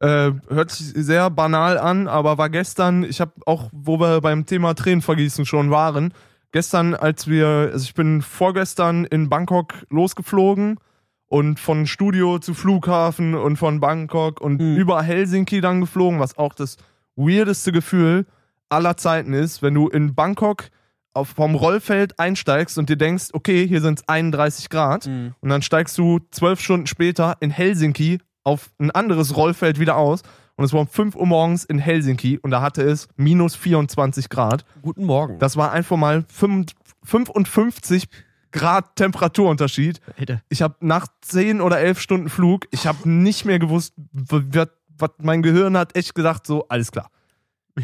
Äh, hört sich sehr banal an, aber war gestern, ich habe auch, wo wir beim Thema Tränenvergießen schon waren, gestern, als wir, also ich bin vorgestern in Bangkok losgeflogen und von Studio zu Flughafen und von Bangkok und Mhm. über Helsinki dann geflogen, was auch das weirdeste Gefühl aller Zeiten ist, wenn du in Bangkok auf, vom Rollfeld einsteigst und dir denkst, okay, hier sind es 31 Grad. Mhm. Und dann steigst du zwölf Stunden später in Helsinki auf ein anderes Rollfeld wieder aus. Und es war um 5 Uhr morgens in Helsinki und da hatte es minus 24 Grad. Guten Morgen. Das war einfach mal 5 55 Grad Temperaturunterschied. Alter. Ich habe nach 10 oder 11 Stunden Flug, ich habe nicht mehr gewusst, was mein Gehirn hat echt gedacht, so, alles klar.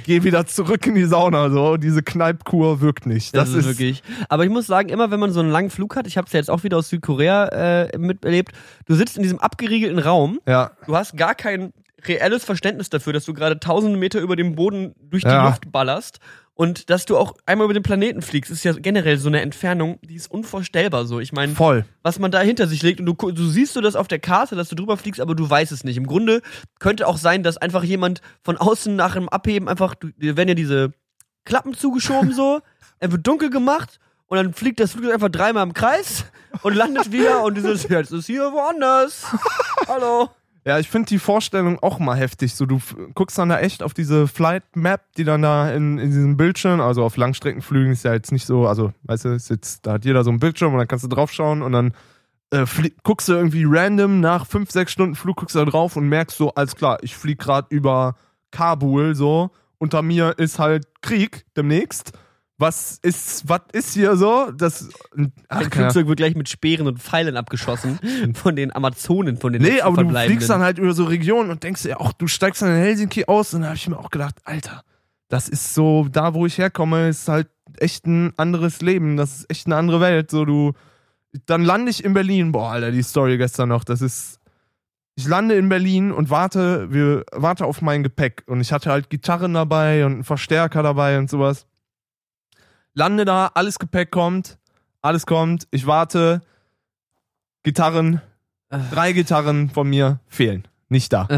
Geh wieder zurück in die Sauna, so. Diese Kneipkur wirkt nicht. Das, ist wirklich. Aber ich muss sagen, immer wenn man so einen langen Flug hat, ich habe es ja jetzt auch wieder aus Südkorea äh, miterlebt, du sitzt in diesem abgeriegelten Raum, Ja. du hast gar kein reelles Verständnis dafür, dass du gerade tausende Meter über dem Boden durch die Ja. Luft ballerst und dass du auch einmal über den Planeten fliegst, ist ja generell so eine Entfernung, die ist unvorstellbar so. Ich meine, Voll. was man da hinter sich legt und du, du siehst so das auf der Karte, dass du drüber fliegst, aber du weißt es nicht. Im Grunde könnte auch sein, dass einfach jemand von außen nach dem Abheben einfach, du, dir werden ja diese Klappen zugeschoben so, er wird dunkel gemacht und dann fliegt das Flugzeug einfach dreimal im Kreis und landet wieder und dieses, jetzt ist hier woanders. Hallo. Ja, ich finde die Vorstellung auch mal heftig. So, du guckst dann da echt auf diese Flight Map, die dann da in, in diesem Bildschirm, also auf Langstreckenflügen ist ja jetzt nicht so, also, weißt du, ist jetzt, da hat jeder so einen Bildschirm und dann kannst du draufschauen und dann äh, guckst du irgendwie random nach fünf, sechs Stunden Flug, guckst du da drauf und merkst so, alles klar, ich flieg gerade über Kabul, so, unter mir ist halt Krieg demnächst. Was ist, was ist hier so? Das, ach, Flugzeug wird gleich mit Speeren und Pfeilen abgeschossen von den Amazonen, von den Nee, aber du fliegst dann halt über so Regionen und denkst dir auch, du steigst dann in Helsinki aus und da habe ich mir auch gedacht, Alter, das ist so, da wo ich herkomme, ist halt echt ein anderes Leben, das ist echt eine andere Welt. So, du, dann lande ich in Berlin, boah, Alter, die Story gestern noch, das ist, ich lande in Berlin und warte, wir, warte auf mein Gepäck und ich hatte halt Gitarren dabei und einen Verstärker dabei und sowas. Lande da, alles Gepäck kommt, alles kommt, ich warte, Gitarren, drei Gitarren von mir fehlen, nicht da.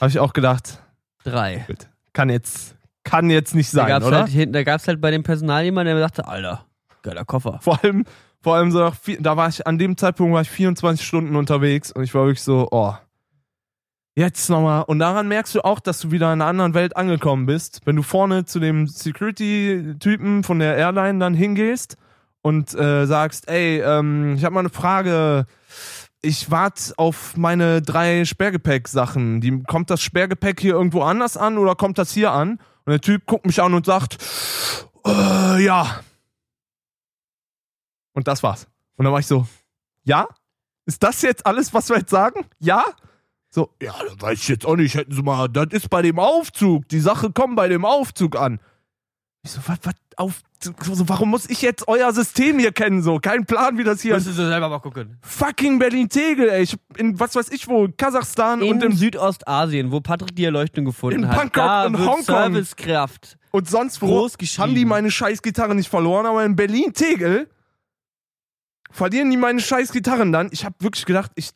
Habe ich auch gedacht, Drei. gut, kann jetzt, kann jetzt nicht Da sein, gab's oder? halt, da gab's halt bei dem Personal jemanden, der dachte, Alter, geiler Koffer. Vor allem, vor allem so nach da war ich, an dem Zeitpunkt war ich 24 Stunden unterwegs und ich war wirklich so, oh, jetzt nochmal. Und daran merkst du auch, dass du wieder in einer anderen Welt angekommen bist. Wenn du vorne zu dem Security-Typen von der Airline dann hingehst und äh, sagst, ey, ähm, ich habe mal eine Frage. Ich warte auf meine drei Sperrgepäck-Sachen. Kommt das Sperrgepäck hier irgendwo anders an oder kommt das hier an? Und der Typ guckt mich an und sagt, äh, ja. Und das war's. Und dann war ich so, ja? Ist das jetzt alles, was wir jetzt sagen? Ja? So, ja, das weiß ich jetzt auch nicht. Hätten Sie mal, das ist bei dem Aufzug. Die Sache kommt bei dem Aufzug an. Ich so, was, was, auf, so, warum muss ich jetzt euer System hier kennen? So, kein Plan, wie das hier ist. Müsstest du selber mal gucken. Fucking Berlin-Tegel, ey. Ich, in was weiß ich wo, Kasachstan In und, im, Südostasien, wo Patrick die Erleuchtung gefunden In hat. Bangkok da und wird Hongkong. Servicekraft. und sonst wo haben die meine scheiß Gitarre nicht verloren, aber in Berlin-Tegel verlieren die meine scheiß Gitarren dann. Ich habe wirklich gedacht, ich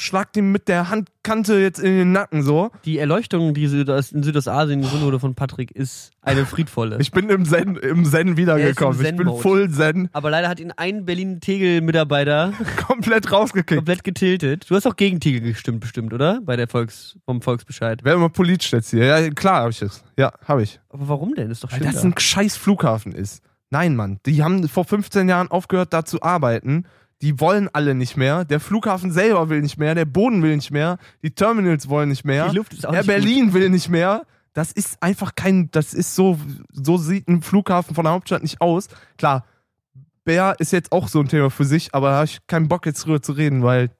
schlag dem mit der Handkante jetzt in den Nacken so. Die Erleuchtung, die Südost in Südostasien gefunden wurde von Patrick, ist eine friedvolle. Ich bin im Zen, im Zen wiedergekommen. Er im Ich bin full Zen, Aber leider hat ihn ein Berlin-Tegel-Mitarbeiter komplett rausgekickt. komplett getiltet. Du hast auch gegen Tegel gestimmt, bestimmt, oder? Bei der Volks, vom Volksbescheid. Wer immer politisch jetzt hier. Ja, klar habe ich es. Ja, habe ich. Aber warum denn? Ist doch Weil schön. das ein scheiß Flughafen ist. Nein, Mann. Die haben vor 15 Jahren aufgehört, da zu arbeiten. Die wollen alle nicht mehr. Der Flughafen selber will nicht mehr. Der Boden will nicht mehr. Die Terminals wollen nicht mehr. Die Luft ist auch Der nicht Berlin will nicht mehr. Das ist einfach kein, das ist so, so sieht ein Flughafen von der Hauptstadt nicht aus. Klar, Bär ist jetzt auch so ein Thema für sich, aber da habe ich keinen Bock jetzt drüber zu reden, weil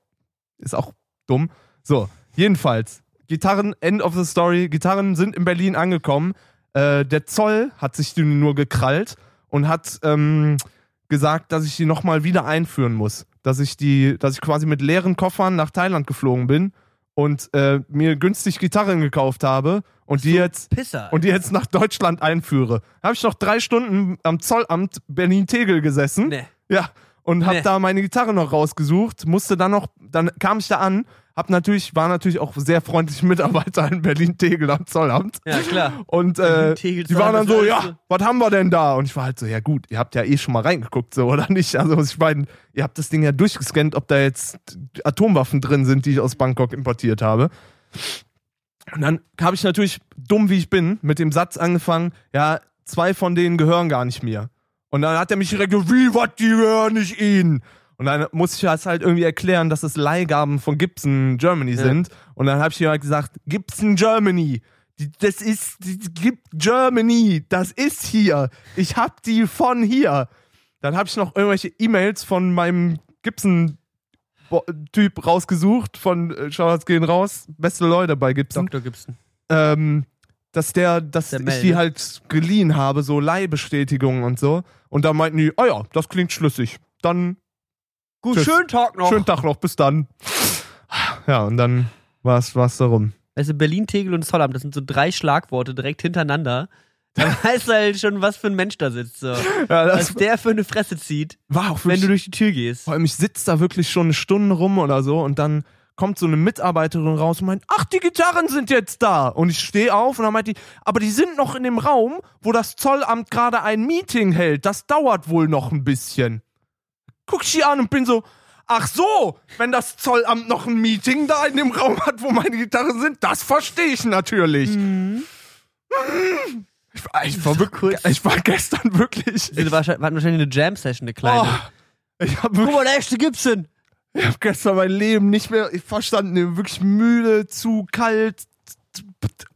ist auch dumm. So, jedenfalls, Gitarren, End of the Story. Gitarren sind in Berlin angekommen. Äh, der Zoll hat sich die nur gekrallt und hat ähm, gesagt, dass ich die nochmal wieder einführen muss. Dass ich die, dass ich quasi mit leeren Koffern nach Thailand geflogen bin und äh, mir günstig Gitarren gekauft habe und die jetzt Pisser. und die jetzt nach Deutschland einführe. Habe ich noch drei Stunden am Zollamt Berlin-Tegel gesessen. nee. Ja, und hab Nee. da meine Gitarre noch rausgesucht, musste dann noch, dann kam ich da an, hab natürlich, war natürlich auch sehr freundliche Mitarbeiter in Berlin-Tegel am Zollamt. Ja, klar. Und äh, die waren dann so, ja, was haben wir denn da? Und ich war halt so, ja gut, ihr habt ja eh schon mal reingeguckt, so, oder nicht? Also ich meine, ihr habt das Ding ja durchgescannt, ob da jetzt Atomwaffen drin sind, die ich aus Bangkok importiert habe. Und dann habe ich natürlich, dumm wie ich bin, mit dem Satz angefangen, ja, zwei von denen gehören gar nicht mir. Und dann hat er mich direkt, wie, was, die hören nicht ihn. Und dann muss ich das halt irgendwie erklären, dass es Leihgaben von Gibson Germany Ja. sind. Und dann habe ich ihm halt gesagt, Gibson Germany. Das ist, gibt Germany. Das ist hier. Ich hab die von hier. Dann habe ich noch irgendwelche E-Mails von meinem Gibson Typ rausgesucht von äh, Shoutouts gehen raus, beste Leute bei Gibson, Dr. Gibson. ähm, dass der, dass Der ich die ne? halt geliehen habe, so Leihbestätigungen und so. Und da meinten die, oh ja, das klingt schlüssig. Dann Gut, Tschüss. schönen Tag noch. schönen Tag noch, bis dann. Ja, und dann war's, war's darum. Du, Berlin, Tegel und Zollamt, das sind so drei Schlagworte direkt hintereinander. Da weißt du halt schon, was für ein Mensch da sitzt. So. Ja, Was der für eine Fresse zieht, war auch wenn du durch die Tür gehst. Vor allem, ich sitze da wirklich schon eine Stunde rum oder so und dann kommt so eine Mitarbeiterin raus und meint, ach, die Gitarren sind jetzt da. Und ich stehe auf und dann meint die, aber die sind noch in dem Raum, wo das Zollamt gerade ein Meeting hält. Das dauert wohl noch ein bisschen. Guck ich die an und bin so, ach so, wenn das Zollamt noch ein Meeting da in dem Raum hat, wo meine Gitarren sind, das verstehe ich natürlich. Ich, war, ich, war wirklich, ich war gestern wirklich. Wir hatten wahrscheinlich eine Jam-Session, eine kleine. Oh, ich Guck wirklich mal, der echte Gibson. Ich habe gestern mein Leben nicht mehr verstanden. Wirklich müde, zu kalt.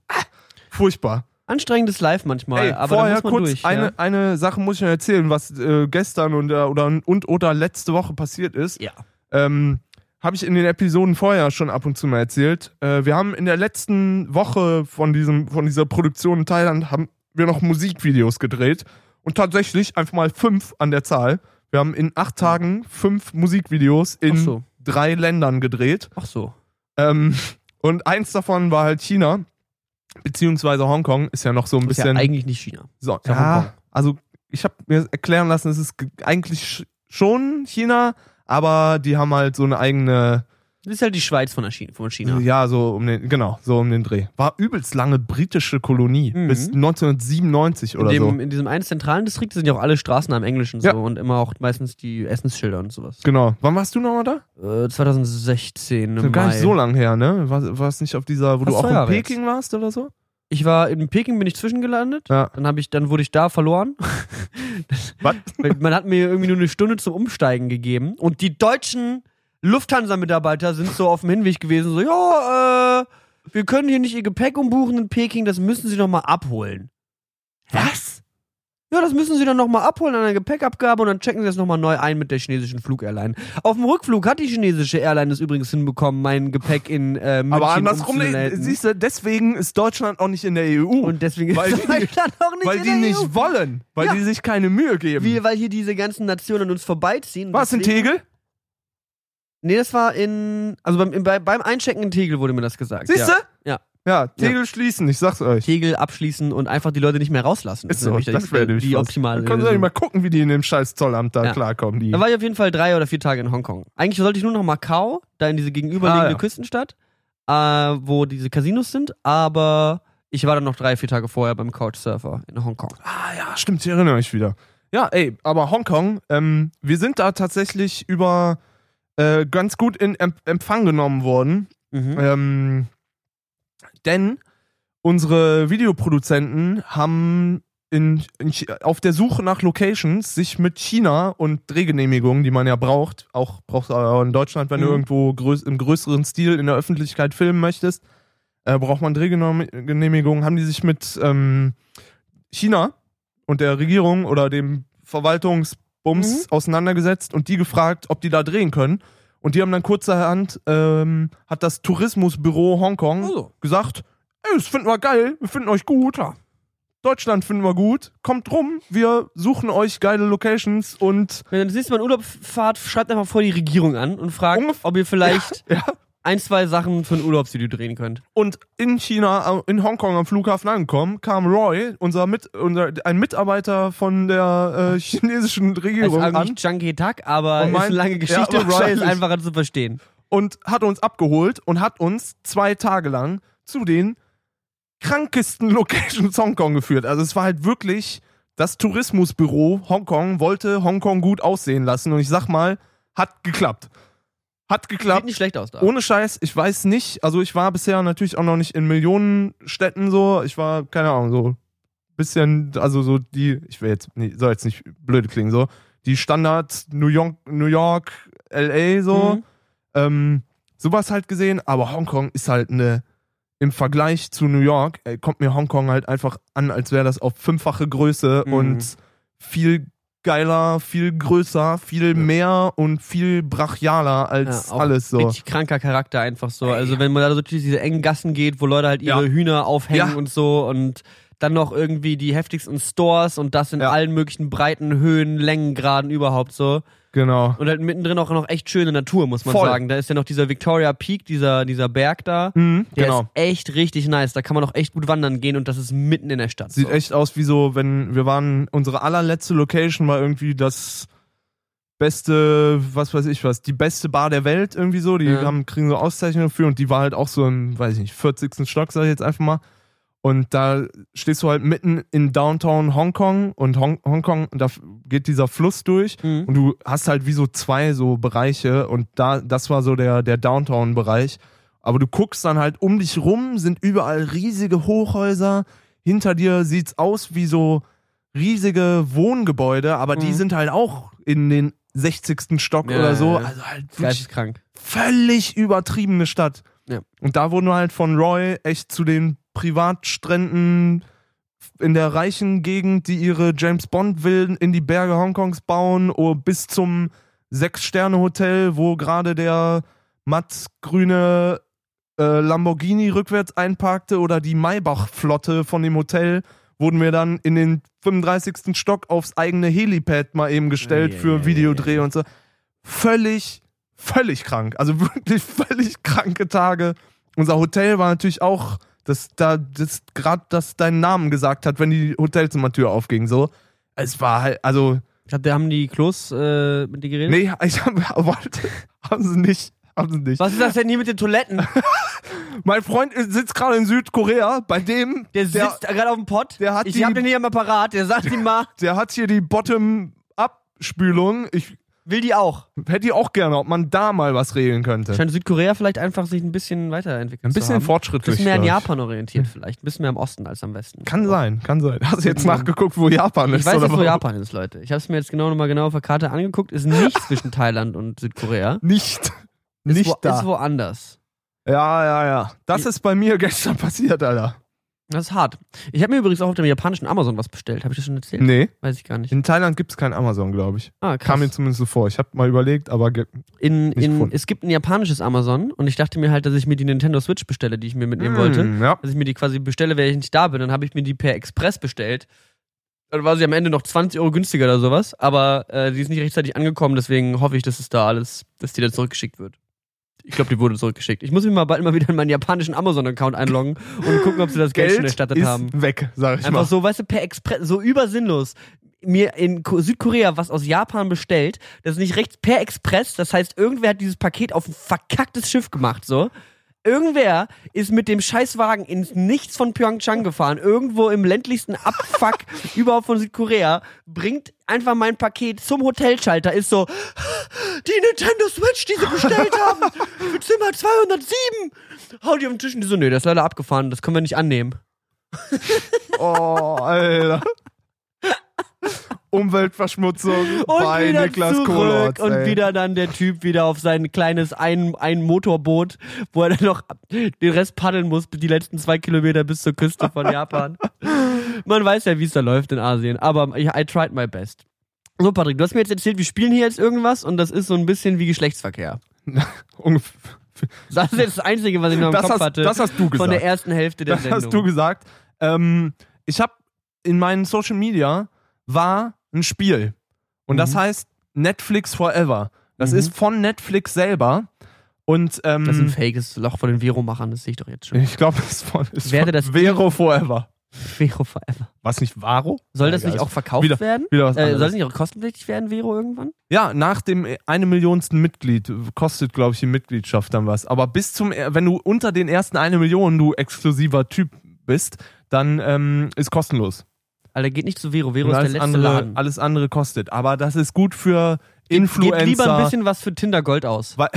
Ah, Furchtbar. Anstrengendes Live manchmal, Ey, aber vorher kurz durch. eine, ja? eine Sache muss ich noch erzählen, was äh, gestern und, äh, oder, und oder letzte Woche passiert ist. ja. Ähm, habe ich in den Episoden vorher schon ab und zu mal erzählt. Äh, wir haben in der letzten Woche von, diesem, von dieser Produktion in Thailand haben wir noch Musikvideos gedreht. Und tatsächlich einfach mal fünf an der Zahl. Wir haben in acht Tagen fünf Musikvideos in so. drei Ländern gedreht. Ach so. Ähm, und eins davon war halt China, beziehungsweise Hongkong, ist ja noch so ein Ist ja bisschen. eigentlich nicht China. so, ja ja, also ich habe mir erklären lassen, es ist ge- eigentlich sch- schon China, aber die haben halt so eine eigene, Das ist halt die Schweiz von, China, von China. ja, so um den, genau, so um den Dreh. War übelst lange britische Kolonie, Mhm. bis 1997 In, oder dem, so. in diesem einen zentralen Distrikt sind ja auch alle Straßen am Englischen Ja. so und immer auch meistens die Essensschilder und sowas. Genau. Wann warst du nochmal da? Äh, 2016 Das ist gar nicht so lang her, ne? War, war es nicht auf dieser, wo Fast du auch in Jahre Peking warst oder so? Ich war in Peking, bin ich zwischengelandet. Ja. Dann habe ich, dann wurde ich da verloren. Was? Man hat mir irgendwie nur eine Stunde zum Umsteigen gegeben. Und die deutschen Lufthansa-Mitarbeiter sind so auf dem Hinweg gewesen, so, ja, äh, wir können hier nicht ihr Gepäck umbuchen in Peking, das müssen sie noch mal abholen. Was? Ja, das müssen sie dann noch mal abholen an der Gepäckabgabe und dann checken sie das noch mal neu ein mit der chinesischen Flugairline. Auf dem Rückflug hat die chinesische Airline es übrigens hinbekommen, mein Gepäck in äh, München Aber andersrum, umzuleiten. siehst du, deswegen ist Deutschland auch nicht in der EU. Und deswegen Weil ist die- Deutschland auch nicht weil in die der nicht EU. wollen, weil Ja. die sich keine Mühe geben. Wir, weil hier diese ganzen Nationen an uns vorbeiziehen. Was in Deswegen- Tegel? Nee, das war in. Also beim, im- bei, beim Einchecken in Tegel wurde mir das gesagt. Siehst du? Ja. Ja, Tegel schließen, ich sag's euch. Tegel abschließen und einfach die Leute nicht mehr rauslassen. Ist so, das wäre die was. optimale Dann können sie mal gucken, wie die in dem scheiß Zollamt da Ja. klarkommen. Die. Da war ich auf jeden Fall drei oder vier Tage in Hongkong. Eigentlich sollte ich nur nach Macau, da in diese gegenüberliegende Ah, ja. Küstenstadt, äh, wo diese Casinos sind, aber ich war dann noch drei, vier Tage vorher beim Couchsurfer in Hongkong. ah ja, stimmt, ich erinnere mich wieder. Ja, ey, aber Hongkong, ähm, wir sind da tatsächlich über äh, ganz gut in Em Empfang genommen worden. Mhm. Ähm, denn unsere Videoproduzenten haben in, in, auf der Suche nach Locations sich mit China und Drehgenehmigungen, die man ja braucht, auch brauchst du in Deutschland, wenn du Mhm. irgendwo größ im größeren Stil in der Öffentlichkeit filmen möchtest, äh, braucht man Drehgenehmigungen, haben die sich mit ähm, China und der Regierung oder dem Verwaltungsbums auseinandergesetzt und die gefragt, ob die da drehen können. Und die haben dann kurzerhand, ähm, hat das Tourismusbüro Hongkong Also. gesagt, ey, das finden wir geil, wir finden euch gut. Deutschland finden wir gut. Kommt rum, wir suchen euch geile Locations und Wenn ihr das nächste Mal in Urlaub fahrt, schreibt einfach vor die Regierung an und fragt, ob ihr vielleicht ja, ein, zwei Sachen für ein Urlaubsvideo drehen könnt. und in China, in Hongkong am Flughafen angekommen, kam Roy, unser, mit, unser ein Mitarbeiter von der äh, chinesischen Ist Regierung an eigentlich Chunky Tak, aber Und ist mein- eine lange Geschichte. Ja, Roy ist einfacher zu verstehen. und hat uns abgeholt und hat uns zwei Tage lang zu den krankesten Locations Hongkong geführt. Also es war halt wirklich, das Tourismusbüro Hongkong wollte Hongkong gut aussehen lassen und ich sag mal, hat geklappt. Hat Sieht geklappt. nicht schlecht aus da. Ohne Scheiß, ich weiß nicht, also ich war bisher natürlich auch noch nicht in Millionen Städten so, ich war, keine Ahnung, so bisschen, also so die, ich will jetzt, nee, soll jetzt nicht blöd klingen, so, die Standard New York, New York, LA, so, Mhm. ähm, sowas halt gesehen, aber Hongkong ist halt eine, im Vergleich zu New York, ey, kommt mir Hongkong halt einfach an, als wäre das auf fünffache Größe Mhm. und viel geiler, viel größer, viel mehr und viel brachialer als Ja, alles so. Richtig kranker Charakter einfach so. Also wenn man da so durch diese engen Gassen geht, wo Leute halt ihre Ja. Hühner aufhängen Ja. und so und dann noch irgendwie die heftigsten Stores und das in Ja. allen möglichen Breiten, Höhen, Längengraden überhaupt so. Genau. Und halt mittendrin auch noch echt schöne Natur, muss man Voll. sagen. Da ist ja noch dieser Victoria Peak, dieser, dieser Berg da. Mhm, Der genau. ist echt richtig nice. Da kann man auch echt gut wandern gehen und das ist mitten in der Stadt. Sieht so. echt aus wie so, wenn wir waren, unsere allerletzte Location war irgendwie das beste, was weiß ich was, die beste Bar der Welt irgendwie so. Die Ja. haben, kriegen so Auszeichnungen dafür und die war halt auch so im, weiß ich nicht, 40. Stock, sag ich jetzt einfach mal. Und da stehst du halt mitten in Downtown Hongkong und Hong Hongkong, da geht dieser Fluss durch Mhm. und du hast halt wie so zwei so Bereiche und da, das war so der, der Downtown-Bereich. Aber du guckst dann halt um dich rum, sind überall riesige Hochhäuser. Hinter dir sieht's aus wie so riesige Wohngebäude, aber die Mhm. sind halt auch in den 60. Stock Ja, oder so. ja, ja. Also halt wirklich Geisteskrank. völlig übertriebene Stadt. Und da wurden wir halt von Roy echt zu den Privatstränden in der reichen Gegend, die ihre James Bond Villen in die Berge Hongkongs bauen, oh, bis zum Sechs-Sterne-Hotel, wo gerade der mattgrüne äh, Lamborghini rückwärts einparkte oder die Maybach-Flotte von dem Hotel, wurden wir dann in den 35. Stock aufs eigene Helipad mal eben gestellt ja, für ja, Videodreh ja. und so. Völlig, völlig krank. Also wirklich völlig kranke Tage. Unser Hotel war natürlich auch, das da, das gerade, das deinen Namen gesagt hat, wenn die Hotelzimmertür aufging, so. Es war halt, also, da haben die Klos äh, mit dir geredet. nee, ich hab, wollte, haben sie nicht, haben sie nicht. Was ist das denn hier mit den Toiletten? Mein Freund sitzt gerade in Südkorea, bei dem, Der sitzt gerade auf dem Pott. der hat ich die- hab den hier am Apparat. Der sagt ihm mal, der hat hier die Bottom-Up-Spülung. Ich will die auch. hätte die auch gerne, ob man da mal was regeln könnte. Scheint Südkorea vielleicht einfach sich ein bisschen weiterentwickelt Ein zu bisschen haben. fortschrittlich. Ein bisschen mehr an. Japan orientiert vielleicht. Ein bisschen mehr im Osten als am Westen. Kann sein, kann sein. Hast du jetzt nachgeguckt, wo Japan ist? Ich weiß oder jetzt, wo? Japan ist, Leute. Ich habe es mir jetzt genau nochmal genau auf der Karte angeguckt. Ist nicht zwischen Thailand und Südkorea. Nicht. Ist, Nicht wo, da. ist woanders. ja, ja, ja. Das ist bei mir gestern passiert, Alter. Das ist hart. Ich habe mir übrigens auch auf dem japanischen Amazon was bestellt. Habe ich das schon erzählt? Nee. Weiß ich gar nicht. In Thailand gibt es kein Amazon, glaube ich. Ah, krass. Kam mir zumindest so vor. Ich habe mal überlegt, aber in, in, es gibt ein japanisches Amazon und ich dachte mir halt, dass ich mir die Nintendo Switch bestelle, die ich mir mitnehmen wollte. Mm, Ja. Dass ich mir die quasi bestelle, wenn ich nicht da bin. Dann habe ich mir die per Express bestellt. Dann war sie am Ende noch 20 Euro günstiger oder sowas. Aber äh, die ist nicht rechtzeitig angekommen, deswegen hoffe ich, dass es da alles, dass die dann zurückgeschickt wird. Ich glaube, die wurde zurückgeschickt. Ich muss mich mal bald mal wieder in meinen japanischen Amazon-Account einloggen und gucken, ob sie das Geld, schon erstattet ist haben. weg, sag ich Einfach mal. so, weißt du, per Express, so übersinnlos. Mir in Ko- Südkorea was aus Japan bestellt, das ist nicht rechts per Express, das heißt, irgendwer hat dieses Paket auf ein verkacktes Schiff gemacht, so. Irgendwer ist mit dem Scheißwagen ins Nichts von Pyeongchang gefahren, irgendwo im ländlichsten Abfuck überhaupt von Südkorea, bringt einfach mein Paket zum Hotelschalter, ist so, die Nintendo Switch, die sie bestellt haben, für Zimmer 207. Hau die auf den Tisch und die so, nee, das ist leider abgefahren, das können wir nicht annehmen. Oh, Alter. Umweltverschmutzung Und bei wieder Niklas zurück und ey. wieder dann der Typ wieder auf sein kleines ein, ein Motorboot, wo er dann noch den Rest paddeln muss, die letzten zwei Kilometer bis zur Küste von Japan. Man weiß ja, wie es da läuft in Asien, aber I, I tried my best. So, Patrick, du hast mir jetzt erzählt, wir spielen hier jetzt irgendwas und das ist so ein bisschen wie Geschlechtsverkehr. Das ist jetzt das Einzige, was ich noch im Das Kopf hast, hatte das hast du gesagt. von der ersten Hälfte der das Sendung. hast du gesagt. Ähm, ich habe in meinen Social Media war ein Spiel. Und das Mhm. heißt Netflix Forever. Das Mhm. ist von Netflix selber. Und ähm, das ist ein fakes Loch von den Vero-Machern, das sehe ich doch jetzt schon. ich glaube, es ist von, ist Werde von das- Vero Forever. Vero forever. Was nicht Varo? Soll Ja, das egal, nicht auch verkauft wieder- werden? Wieder was Äh, soll es nicht auch kostenpflichtig werden, Vero, irgendwann? Ja, nach dem eine Millionsten Mitglied kostet, glaube ich, die Mitgliedschaft dann was. Aber bis zum, wenn du unter den ersten eine Million du exklusiver Typ bist, dann ähm, ist kostenlos. Alter, geht nicht zu Vero. Vero ist der alles letzte andere, Laden. alles andere kostet. Aber das ist gut für Gebt Influencer. lieber ein bisschen was für Tinder Gold aus. weil,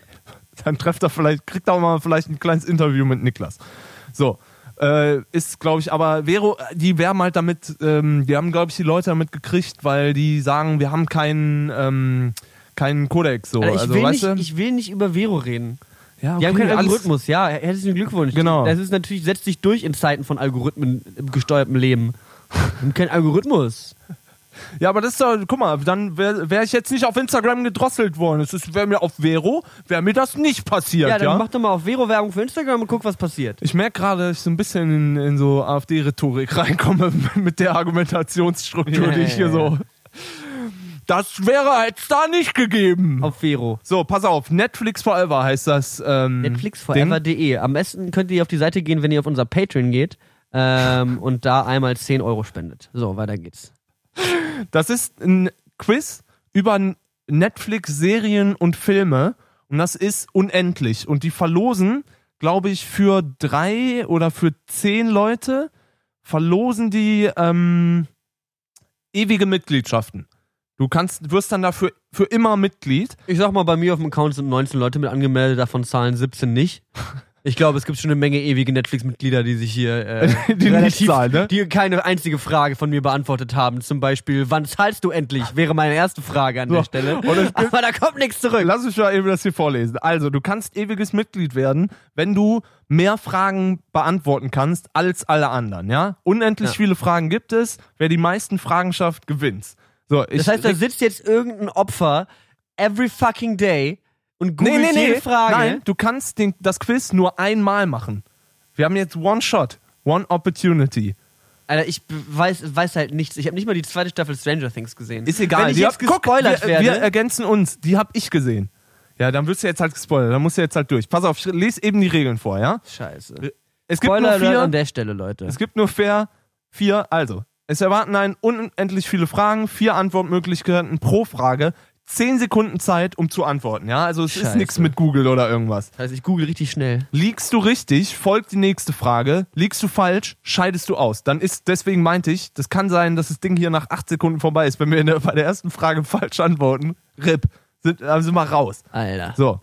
dann trefft er vielleicht, kriegt er auch mal vielleicht ein kleines Interview mit Niklas. So. Äh, ist, glaube ich, aber Vero, die werben halt damit, ähm, die haben, glaube ich, die Leute damit gekriegt, weil die sagen, wir haben keinen, ähm, keinen Kodex. So. Alter, ich, also, will nicht, du? ich will nicht über Vero reden. ja, Die haben keinen Algorithmus, ja. Herzlichen Glückwunsch. Genau. Das ist natürlich, setzt sich durch in Zeiten von Algorithmen im gesteuerten Leben. Haben keinen Algorithmus. Ja, aber das ist doch, guck mal, dann wäre wär ich jetzt nicht auf Instagram gedrosselt worden. Es wäre mir auf Vero, wäre mir das nicht passiert, Ja, ja. dann mach doch mal auf Vero Werbung für Instagram und guck, was passiert. Ich merke gerade, dass ich so ein bisschen in, in so AfD-Rhetorik reinkomme mit der Argumentationsstruktur, Ja, die ich hier ja, so. Das wäre jetzt da nicht gegeben. Auf Vero. So, pass auf, Netflix Forever heißt das. Ähm, Ding. Netflixforever.de. Am besten könnt ihr auf die Seite gehen, wenn ihr auf unser Patreon geht ähm, und da einmal 10 Euro spendet. So, weiter geht's. Das ist ein Quiz über Netflix-Serien und Filme und das ist unendlich. Und die verlosen, glaube ich, für drei oder für zehn Leute verlosen die ähm, ewige Mitgliedschaften. Du kannst, wirst dann dafür für immer Mitglied. Ich sag mal, bei mir auf dem Account sind 19 Leute mit angemeldet, davon zahlen 17 nicht. Ich glaube, es gibt schon eine Menge ewige Netflix-Mitglieder, die sich hier äh, Die nicht zahlen, ne? die keine einzige Frage von mir beantwortet haben. Zum Beispiel, wann zahlst du endlich? Wäre meine erste Frage an der So, Stelle. und es gibt- Aber da kommt nichts zurück. Lass mich mal eben das hier vorlesen. Also, du kannst ewiges Mitglied werden, wenn du mehr Fragen beantworten kannst als alle anderen, ja? Unendlich Ja. viele Fragen gibt es. Wer die meisten Fragen schafft, gewinnt. So, ich, Das heißt, da sitzt jetzt irgendein Opfer every fucking day und googelt jede Frage. Nein, du kannst den, das Quiz nur einmal machen. Wir haben jetzt One Shot, One Opportunity. Alter, ich weiß, weiß halt nichts. Ich habe nicht mal die zweite Staffel Stranger Things gesehen. Ist egal. Wenn ich Die jetzt hab- guck, gespoilert wir, werde. wir ergänzen uns. Die hab ich gesehen. Ja, dann wirst du jetzt halt gespoilert. Dann musst du jetzt halt durch. Pass auf, ich lese eben die Regeln vor, ja? Scheiße. Es gibt Spoiler nur Alert vier. an der Stelle, Leute. Es gibt nur fair vier. Also, es erwarten einen unendlich viele Fragen, vier Antwortmöglichkeiten pro Frage, zehn Sekunden Zeit, um zu antworten. Ja, also es ist Scheiße. nichts mit Google oder irgendwas. Das heißt, ich google richtig schnell. Liegst du richtig, folgt die nächste Frage. Liegst du falsch, scheidest du aus. Dann ist, deswegen meinte ich, das kann sein, dass das Ding hier nach acht Sekunden vorbei ist. Wenn wir der, bei der ersten Frage falsch antworten, RIP, sind, sind wir raus. Alter. So.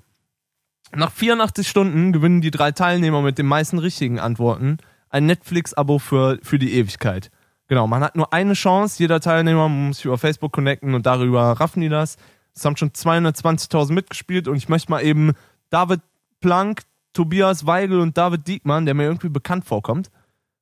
Nach 84 Stunden gewinnen die drei Teilnehmer mit den meisten richtigen Antworten ein Netflix-Abo für, für die Ewigkeit. Genau, man hat nur eine Chance, jeder Teilnehmer muss sich über Facebook connecten und darüber raffen die das. Es haben schon 220.000 mitgespielt und ich möchte mal eben David Plank, Tobias Weigel und David Diekmann, der mir irgendwie bekannt vorkommt.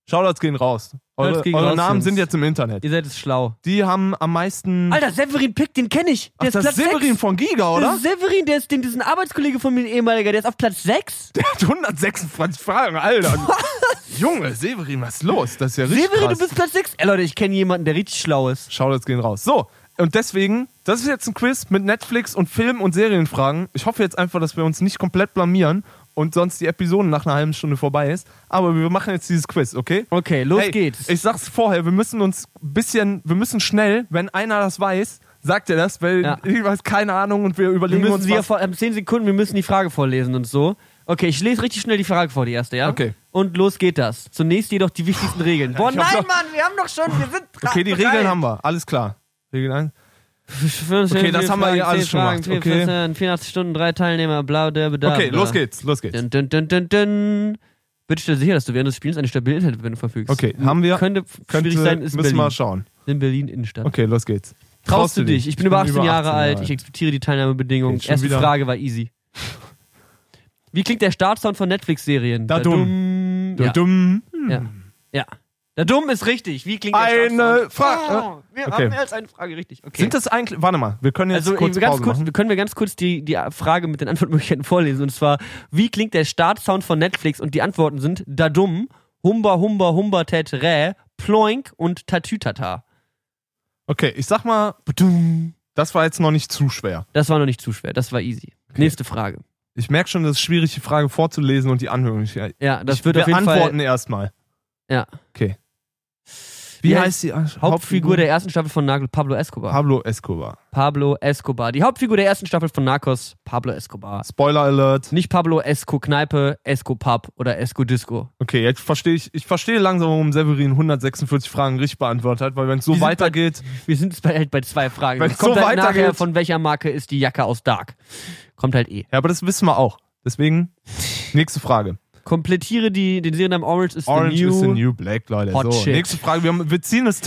Shoutouts gehen raus. Eure, gehen eure raus, Namen Jungs. sind jetzt im Internet. Ihr seid es schlau. Die haben am meisten. Alter, Severin Pick, den kenne ich. Ach, Der das ist ist Platz Severin 6. von Giga, oder? Das ist Severin, der ist den, diesen Arbeitskollege von mir, ein ehemaliger, der ist auf Platz 6. Der hat 126 Fragen, Alter. Junge, Severin, was ist los? Das ist ja richtig Severin, krass. du bist Platz 6. Ey, Leute, ich kenne jemanden, der richtig schlau ist. Shoutouts gehen raus. So, und deswegen, das ist jetzt ein Quiz mit Netflix und Film- und Serienfragen. Ich hoffe jetzt einfach, dass wir uns nicht komplett blamieren und sonst die Episode nach einer halben Stunde vorbei ist. Aber wir machen jetzt dieses Quiz, okay? Okay, los Hey, geht's. Ich sag's vorher, wir müssen uns ein bisschen, wir müssen schnell, wenn einer das weiß, sagt er das, weil Ja. ich weiß keine Ahnung und wir wir überlegen müssen uns was. vor ähm, 10 Sekunden, wir müssen die Frage vorlesen und so. Okay, ich lese richtig schnell die Frage vor, die erste, ja? Okay. Und los geht das. Zunächst jedoch die wichtigsten Regeln. Boah, nein, doch- Mann, wir haben doch schon, wir sind dran. Okay, die Regeln haben wir, alles klar. Regeln 1. Okay, das haben wir hier alles schon gemacht, okay. 84 Stunden, drei Teilnehmer, bla, bla, bla. Okay, los geht's, los geht's. Dun, dun, dun, dun, dun. Bitte stell sicher, dass du während des Spiels eine stabile Internetverbindung verfügst. Okay, haben wir. Könnte Könnte, schwierig sein, ist müssen wir Berlin. mal schauen. In Berlin Innenstadt. Okay, los geht's. Traust du dich? Ich bin über 18 Jahre alt, ich Jahre akzeptiere die Teilnahmebedingungen. Erste wieder- Frage war easy. Wie klingt der Startsound von Netflix-Serien? Da dumm. Ja. Dumm. Ja. ja. Da dumm ist richtig. Wie klingt der Eine? Frage. Oh, wir Okay. haben mehr als eine Frage richtig. Okay. Sind das eigentlich. Warte mal, wir können jetzt also kurz ganz Pause kurz, machen. können wir ganz kurz die, die Frage mit den Antwortmöglichkeiten vorlesen. Und zwar, wie klingt der Startsound von Netflix? Und die Antworten sind da dumm, Humba, Humba, Humba, Tet, Rä, Ploink und Tatütata. Okay, ich sag mal, das war jetzt noch nicht zu schwer. Das war noch nicht zu schwer, das war easy. Nächste Frage. Ich merke schon, das ist schwierig, die Frage vorzulesen und die Anhörung. Ja, das ich, wird wir auf jeden antworten Fall erstmal. Ja. Okay. Wie, Wie heißt die äh, Hauptfigur der ersten Staffel von Nagel Pablo Escobar. Pablo Escobar. Pablo Escobar. Die Hauptfigur der ersten Staffel von Narcos, Pablo Escobar. Spoiler Alert. Nicht Pablo Esco Kneipe, Esco Pub oder Esco Disco. Okay, jetzt verstehe ich, ich verstehe langsam, warum Severin 146 Fragen richtig beantwortet hat, weil wenn es so sind weitergeht, Wir sind jetzt bei, halt bei zwei Fragen. Wenn's Es so halt weitergeht- von welcher Marke ist die Jacke aus Dark. Kommt halt eh. ja, aber das wissen wir auch. Deswegen, nächste Frage. Komplettiere die, den Seriennamen Orange is Orange the New. is the New Black, Leute. Hot so, Shit. nächste Frage. Wir, haben, wir ziehen es.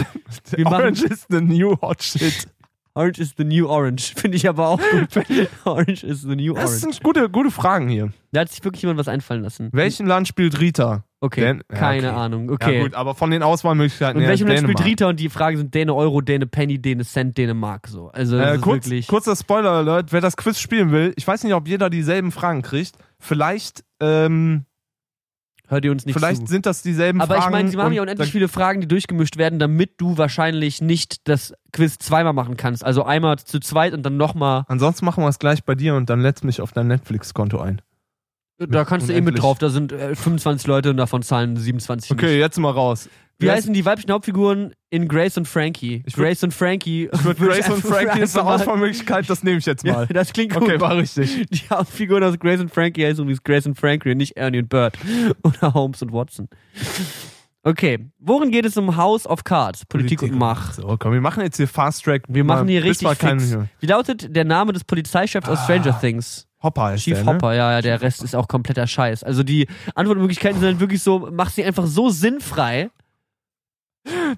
Wir machen- Orange is the New Hot Shit. Orange is the New Orange. Finde ich aber auch gut. Orange is the New Das Orange. sind gute, gute Fragen hier. Da hat sich wirklich jemand was einfallen lassen. Welchen Land spielt Rita? Okay, ja, keine okay. Ahnung. Ja, Okay. gut, aber von den Auswahlmöglichkeiten her welchem Land spielt. Rita? Und die Fragen sind Däne Euro, Däne Penny, Däne Cent, Däne Mark. So. Also das Äh, kurz, wirklich. kurzer Spoiler-Alert, wer das Quiz spielen will, ich weiß nicht, ob jeder dieselben Fragen kriegt. Vielleicht, ähm, Hört ihr uns nicht vielleicht zu. sind das dieselben Aber Fragen. ich meine, sie haben und ja unendlich viele Fragen, die durchgemischt werden, damit du wahrscheinlich nicht das Quiz zweimal machen kannst. Also einmal zu zweit und dann nochmal. Ansonsten machen wir es gleich bei dir und dann lädst mich auf dein Netflix-Konto ein. Da kannst du eh mit unendlich. drauf. Da sind äh, 25 Leute und davon zahlen 27 Okay, nicht. jetzt mal raus. Wie heißen die weiblichen Hauptfiguren in Grace und Frankie? Ich Grace und Frankie. Ich würde Grace und Frankie ist eine Auswahlmöglichkeit, das nehme ich jetzt Ja, mal. das klingt gut. Okay, war richtig. Die Hauptfiguren aus Grace und Frankie heißen übrigens Grace und Frankie und nicht Ernie und Bert oder Holmes und Watson. Okay, worin geht es um House of Cards? Politik, und Macht. So, komm, wir machen jetzt hier Fast Track. Wir machen hier richtig fix. Wie lautet der Name des Polizeichefs aus Stranger Things? Hopper heißt Chief der, ne? Hopper, ja, ja, der Rest ist auch kompletter Scheiß. Also die Antwortmöglichkeiten sind halt wirklich so, mach sie einfach so sinnfrei.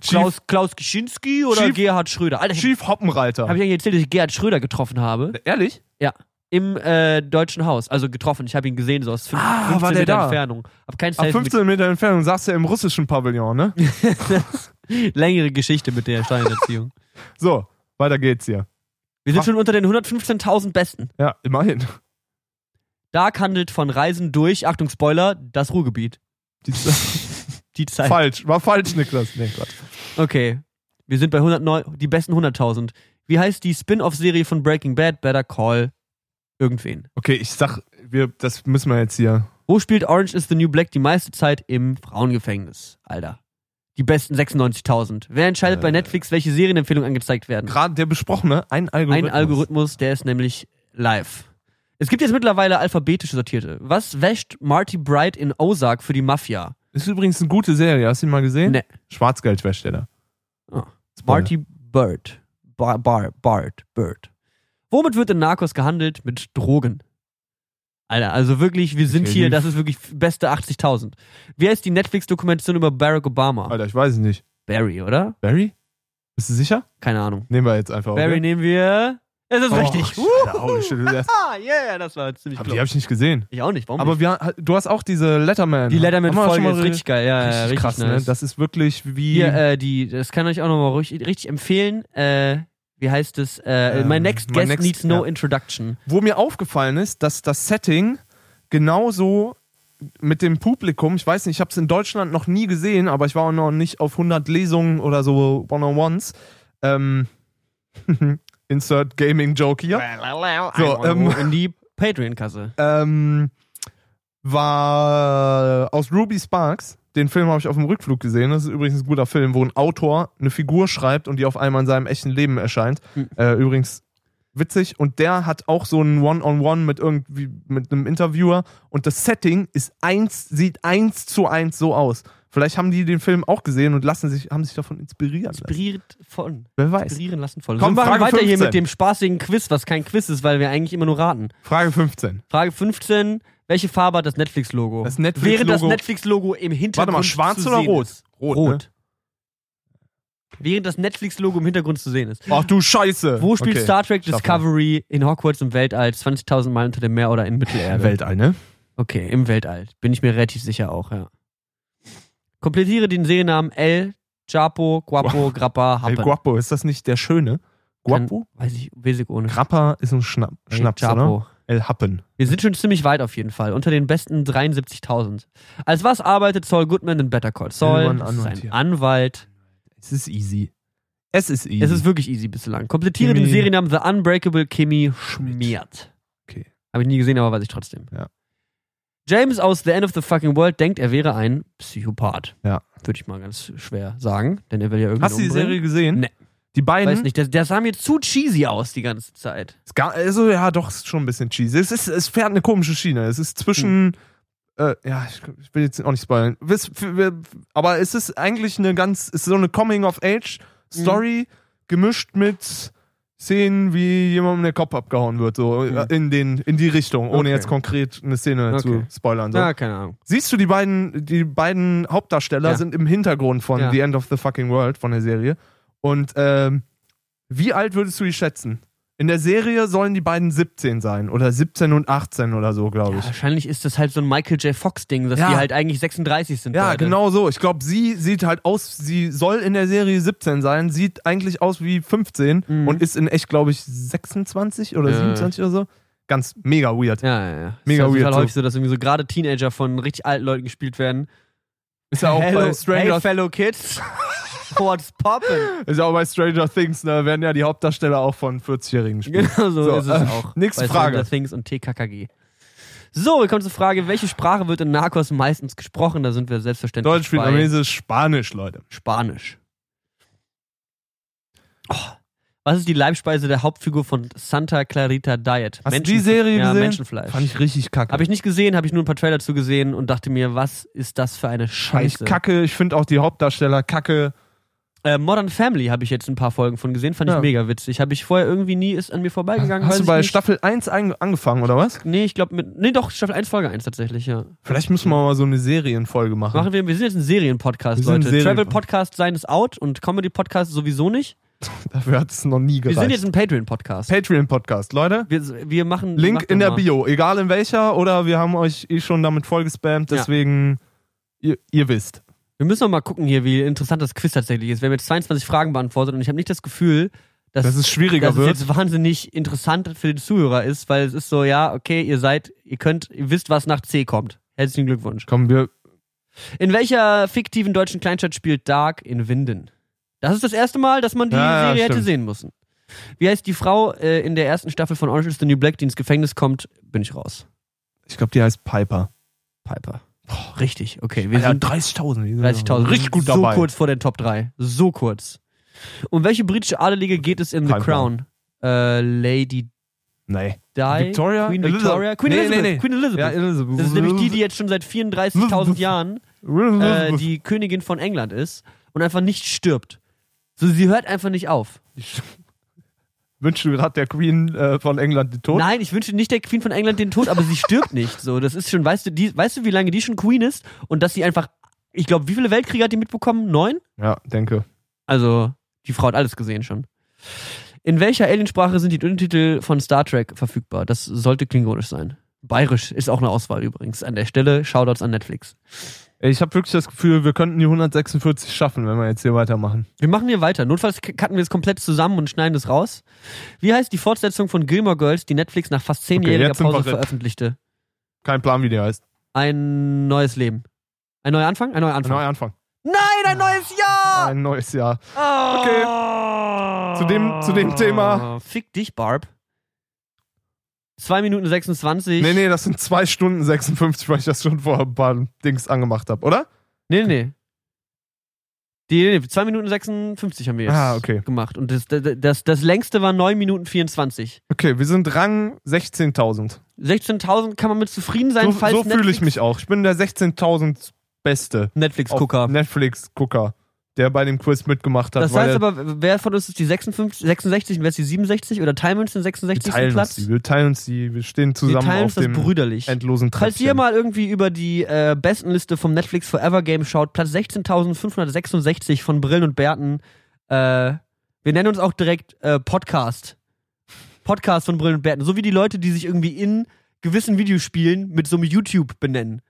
Chief, Klaus, Klaus Kischinski oder Chief- Gerhard Schröder? Alter, Chief Hoppenreiter. habe ich eigentlich erzählt, dass ich Gerhard Schröder getroffen habe? Ehrlich? Im äh, Deutschen Haus. Also getroffen. Ich habe ihn gesehen, so aus fünf, Ah, 15 war der Meter da? Entfernung. Hab kein Ab Selfie 15 Meter Entfernung saß er im russischen Pavillon, ne? längere Geschichte mit der Steinerziehung. So, weiter geht's hier. Wir sind Ach. schon unter den 115.000 Besten. Ja, immerhin. Dark handelt von Reisen durch, Achtung Spoiler, das Ruhrgebiet. Die, Zeit. falsch, war falsch, Niklas. Nee, Gott. Okay. Wir sind bei 109, die besten 100.000. Wie heißt die Spin-off-Serie von Breaking Bad? Better Call irgendwen. Okay, ich sag, wir, das müssen wir jetzt hier. Wo spielt Orange is the New Black die meiste Zeit im Frauengefängnis? Alter. Die besten 96.000. Wer entscheidet Äh. bei Netflix, welche Serienempfehlungen angezeigt werden? Gerade der besprochene, ein Algorithmus. Ein Algorithmus, der ist nämlich live. Es gibt jetzt mittlerweile alphabetisch sortierte. Was wäscht Marty Bright in Ozark für die Mafia? Ist übrigens eine gute Serie, hast du ihn mal gesehen? Nee. Schwarzgeld wäscht der da. Ah. Spoiler. Marty Bird. Bar, Bar, Bart, Bird. Womit wird in Narcos gehandelt? Mit Drogen. Alter, also wirklich, wir sind Okay, hier, das ist wirklich beste 80.000. Wie heißt die Netflix-Dokumentation über Barack Obama? Alter, ich weiß es nicht. Barry, oder? Barry? Bist du sicher? Keine Ahnung. Nehmen wir jetzt einfach. Barry okay? nehmen wir. Es ist Oh, richtig. Alter, holy shit, Ah, yeah, das war ziemlich Aber klar. die habe ich nicht gesehen. Ich auch nicht, warum Aber nicht? wir, du hast auch diese Letterman. Die Letterman-Folge ist richtig geil, ja, richtig richtig krass, nice. ne? Das ist wirklich wie. Hier, äh, die, das kann ich auch nochmal richtig, richtig empfehlen. Äh, wie heißt es? Äh, Ähm, my next my guest next- needs no ja. introduction. wo mir aufgefallen ist, dass das Setting genauso mit dem Publikum, ich weiß nicht, ich habe es in Deutschland noch nie gesehen, aber ich war auch noch nicht auf 100 Lesungen oder so One-on-Ones. Ähm, Insert Gaming Joke hier. So, ähm, in die Patreon-Kasse. Ähm, war aus Ruby Sparks. Den Film habe ich auf dem Rückflug gesehen. Das ist übrigens ein guter Film, wo ein Autor eine Figur schreibt und die auf einmal in seinem echten Leben erscheint. Hm. Äh, übrigens witzig. Und der hat auch so ein One-on-One mit irgendwie mit einem Interviewer. Und das Setting ist eins, sieht eins zu eins so aus. Vielleicht haben die den Film auch gesehen und lassen sich, haben sich davon inspirieren. Inspiriert von. Wer weiß. Inspirieren lassen von. Komm, wir machen Frage weiter hier 15. mit dem spaßigen Quiz, was kein Quiz ist, weil wir eigentlich immer nur raten. Frage 15. Frage 15. Welche Farbe hat das Netflix-Logo? Das Netflix-Logo- Während das Netflix-Logo im Hintergrund Warte mal, schwarz oder rot? Ist. Rot. Rot. Ne? Während das Netflix-Logo im Hintergrund zu sehen ist. Ach du Scheiße. Wo spielt Okay. Star Trek. Discovery in Hogwarts im Weltall 20.000 Mal unter dem Meer oder in Mittelerde? Weltall, ne? Okay, im Weltall. Bin ich mir relativ sicher auch, ja. Komplettiere den Seriennamen El, Chapo, Guapo, Grappa, El Happen. Guapo, ist das nicht der Schöne? Guapo? Weiß ich, weiß ich ohne. Grappa ist ein Schnapp, El Schnaps, Chapo. oder? El Happen. Wir sind schon ziemlich weit auf jeden Fall. Unter den besten 73.000. Als was arbeitet Saul Goodman in Better Call Saul? Irgendwann Das ist Anwalt ein hier. Anwalt. Es ist easy. Es ist easy. Es ist wirklich easy bislang. Komplettiere Kimi- den Seriennamen The Unbreakable Kimmy Schmiert. Okay. Habe ich nie gesehen, aber weiß ich trotzdem. Ja. James aus The End of the Fucking World denkt, er wäre ein Psychopath. Ja. Würde ich mal ganz schwer sagen, denn er will ja irgendwie. Hast du die Serie gesehen? Nee. Die beiden? Weiß nicht, das, das sah mir zu cheesy aus die ganze Zeit. Ist gar, also ja, doch, ist schon ein bisschen cheesy. Es, ist, es fährt eine komische Schiene. Es ist zwischen. Äh, ja, ich, ich will jetzt auch nicht spoilern. Aber es ist eigentlich eine ganz. Es ist so eine Coming-of-Age-Story gemischt mit. Szenen, wie jemandem der Kopf abgehauen wird, so Mhm. äh, in, den, in die Richtung, ohne Okay. jetzt konkret eine Szene Okay. zu spoilern. So. Ja, keine Ahnung. Siehst du, die beiden, die beiden Hauptdarsteller Ja. sind im Hintergrund von Ja. The End of the Fucking World, von der Serie. Und ähm, wie alt würdest du die schätzen? In der Serie sollen die beiden 17 sein oder 17 und 18 oder so, glaube Ja, ich. wahrscheinlich ist das halt so ein Michael J. Fox-Ding, dass Ja. die halt eigentlich 36 sind. Ja, beide. genau so. Ich glaube, sie sieht halt aus, sie soll in der Serie 17 sein, sieht eigentlich aus wie 15 Mhm. und ist in echt, glaube ich, 26 oder Ja. 27 oder so. Ganz mega weird. Ja, ja, ja. Mega ist auf jeden weird häufig so, dass irgendwie so gerade Teenager von richtig alten Leuten gespielt werden. Ist ja auch Hello, bei Stranger hey, fellow kids. What's poppin'? ist ja auch bei Stranger Things, ne, werden ja die Hauptdarsteller auch von 40-Jährigen gespielt. Genau so, So, ist es äh, auch. nächste bei Frage. Stranger Things und TKKG. So, wir kommen zur Frage, welche Sprache wird in Narcos meistens gesprochen? Da sind wir selbstverständlich Deutsch, Vietnamesisch, Spanisch, Leute. Spanisch. Oh. Was ist die Leibspeise der Hauptfigur von Santa Clarita Diet? Hast du die Serie ja, gesehen? Menschenfleisch. Fand ich richtig kacke. Habe ich nicht gesehen, habe ich nur ein paar Trailer zu gesehen und dachte mir, was ist das für eine Fand ich Scheiße? kacke. Ich finde auch die Hauptdarsteller kacke. Äh, Modern Family habe ich jetzt ein paar Folgen von gesehen, fand ich Ja. mega witzig. Habe ich vorher irgendwie nie, ist an mir vorbeigegangen. Hast du ich bei. Staffel 1 ein- angefangen, oder was? Nee, ich glaube mit. Nee, doch, Staffel 1, Folge 1 tatsächlich, ja. Vielleicht müssen wir mal so eine Serienfolge machen. Machen wir, wir sind jetzt ein Serienpodcast, Wir Leute. Serien- Travel-Podcast sein ist out und Comedy-Podcast sowieso nicht. Dafür hat es noch nie Wir gereicht. sind jetzt ein Patreon-Podcast. Patreon-Podcast, Leute. Wir, wir machen. Link in der mal. Bio, egal in welcher, oder wir haben euch eh schon damit vollgespammt, Ja. deswegen, ihr, ihr wisst. Wir müssen noch mal gucken hier, wie interessant das Quiz tatsächlich ist. Wir haben jetzt 22 Fragen beantwortet und ich habe nicht das Gefühl, dass, Dass es schwieriger dass es wird. jetzt wahnsinnig interessant für den Zuhörer ist, weil es ist so, ja, okay, ihr seid, ihr könnt, ihr wisst, was nach C kommt. Herzlichen Glückwunsch. Komm, wir. In welcher fiktiven deutschen Kleinstadt spielt Dark in Winden? Das ist das erste Mal, dass man die Ja, ja, Serie hätte stimmt. sehen müssen. Wie heißt die Frau äh, in der ersten Staffel von Orange is the New Black, die ins Gefängnis kommt? Bin ich raus. Ich glaube, die heißt Piper. Piper. Richtig, okay. Wir Ja, sind 30.000. die sind 30.000. Richtig gut so dabei. kurz vor den Top 3. So kurz. Um welche britische Adelige geht es in The Kein Crown? Äh, Lady Nee. Di? Victoria? Queen Elizabeth. Victoria? Queen Nee, nee, Elizabeth. nee. Queen Elizabeth. Ja, Elizabeth. das ist nämlich die, die jetzt schon seit 34.000 Jahren äh, die Königin von England ist und einfach nicht stirbt. So, sie hört einfach nicht auf. Ich wünsche gerade der Queen äh, von England den Tod. Nein, ich wünsche nicht der Queen von England den Tod, aber sie stirbt nicht. So, das ist schon, weißt du, die, weißt du, wie lange die schon Queen ist und dass sie einfach, ich glaube, wie viele Weltkriege hat die mitbekommen? Neun? Ja, denke. Also, die Frau hat alles gesehen schon. In welcher Aliensprache sind die Untertitel von Star Trek verfügbar? Das sollte klingonisch sein. Bayerisch ist auch eine Auswahl übrigens. An der Stelle Shoutouts an Netflix. Ich habe wirklich das Gefühl, wir könnten die 146 schaffen, wenn wir jetzt hier weitermachen. Wir machen hier weiter. Notfalls cutten wir es komplett zusammen und schneiden es raus. Wie heißt die Fortsetzung von Gilmore Girls, die Netflix nach fast zehnjähriger wir Pause veröffentlichte? Kein Plan, wie der heißt. Ein neues Leben. Ein neuer Anfang? Ein neuer Ein Anfang. neuer Anfang. Nein, ein neues Jahr! Ein neues Jahr. Okay. Zu dem- zu dem Thema. Fick dich, Barb. 2 Minuten 26. Nee, nee, das sind 2 Stunden 56, weil ich das schon vor ein paar Dings angemacht habe, oder? Nee, nee, nee. Die, nee, 2 Minuten 56 haben wir jetzt Ah, okay. gemacht. Und das, das, das, längste war 9 Minuten 24. Okay, wir sind Rang 16.000. 16.000 kann man mit zufrieden sein, So, falls so fühle ich mich auch. Ich bin der 16.000 Beste. Netflix-Gucker. Netflix-Gucker, der bei dem Quiz mitgemacht hat. Das heißt er- aber, wer von uns ist die 56, 66 und wer ist die 67? Oder teilen wir uns den wir 66. teilen Platz? die. Wir teilen uns die. Wir stehen Wir zusammen teilen auf uns das dem brüderlich. endlosen Falls Treppchen. ihr mal irgendwie über die äh, Bestenliste vom Netflix Forever Game schaut, Platz 16.566 von Brillen und Bärten. Äh, wir nennen uns auch direkt äh, Podcast. Podcast von Brillen und Bärten. So wie die Leute, die sich irgendwie in gewissen Videospielen mit so einem YouTube benennen.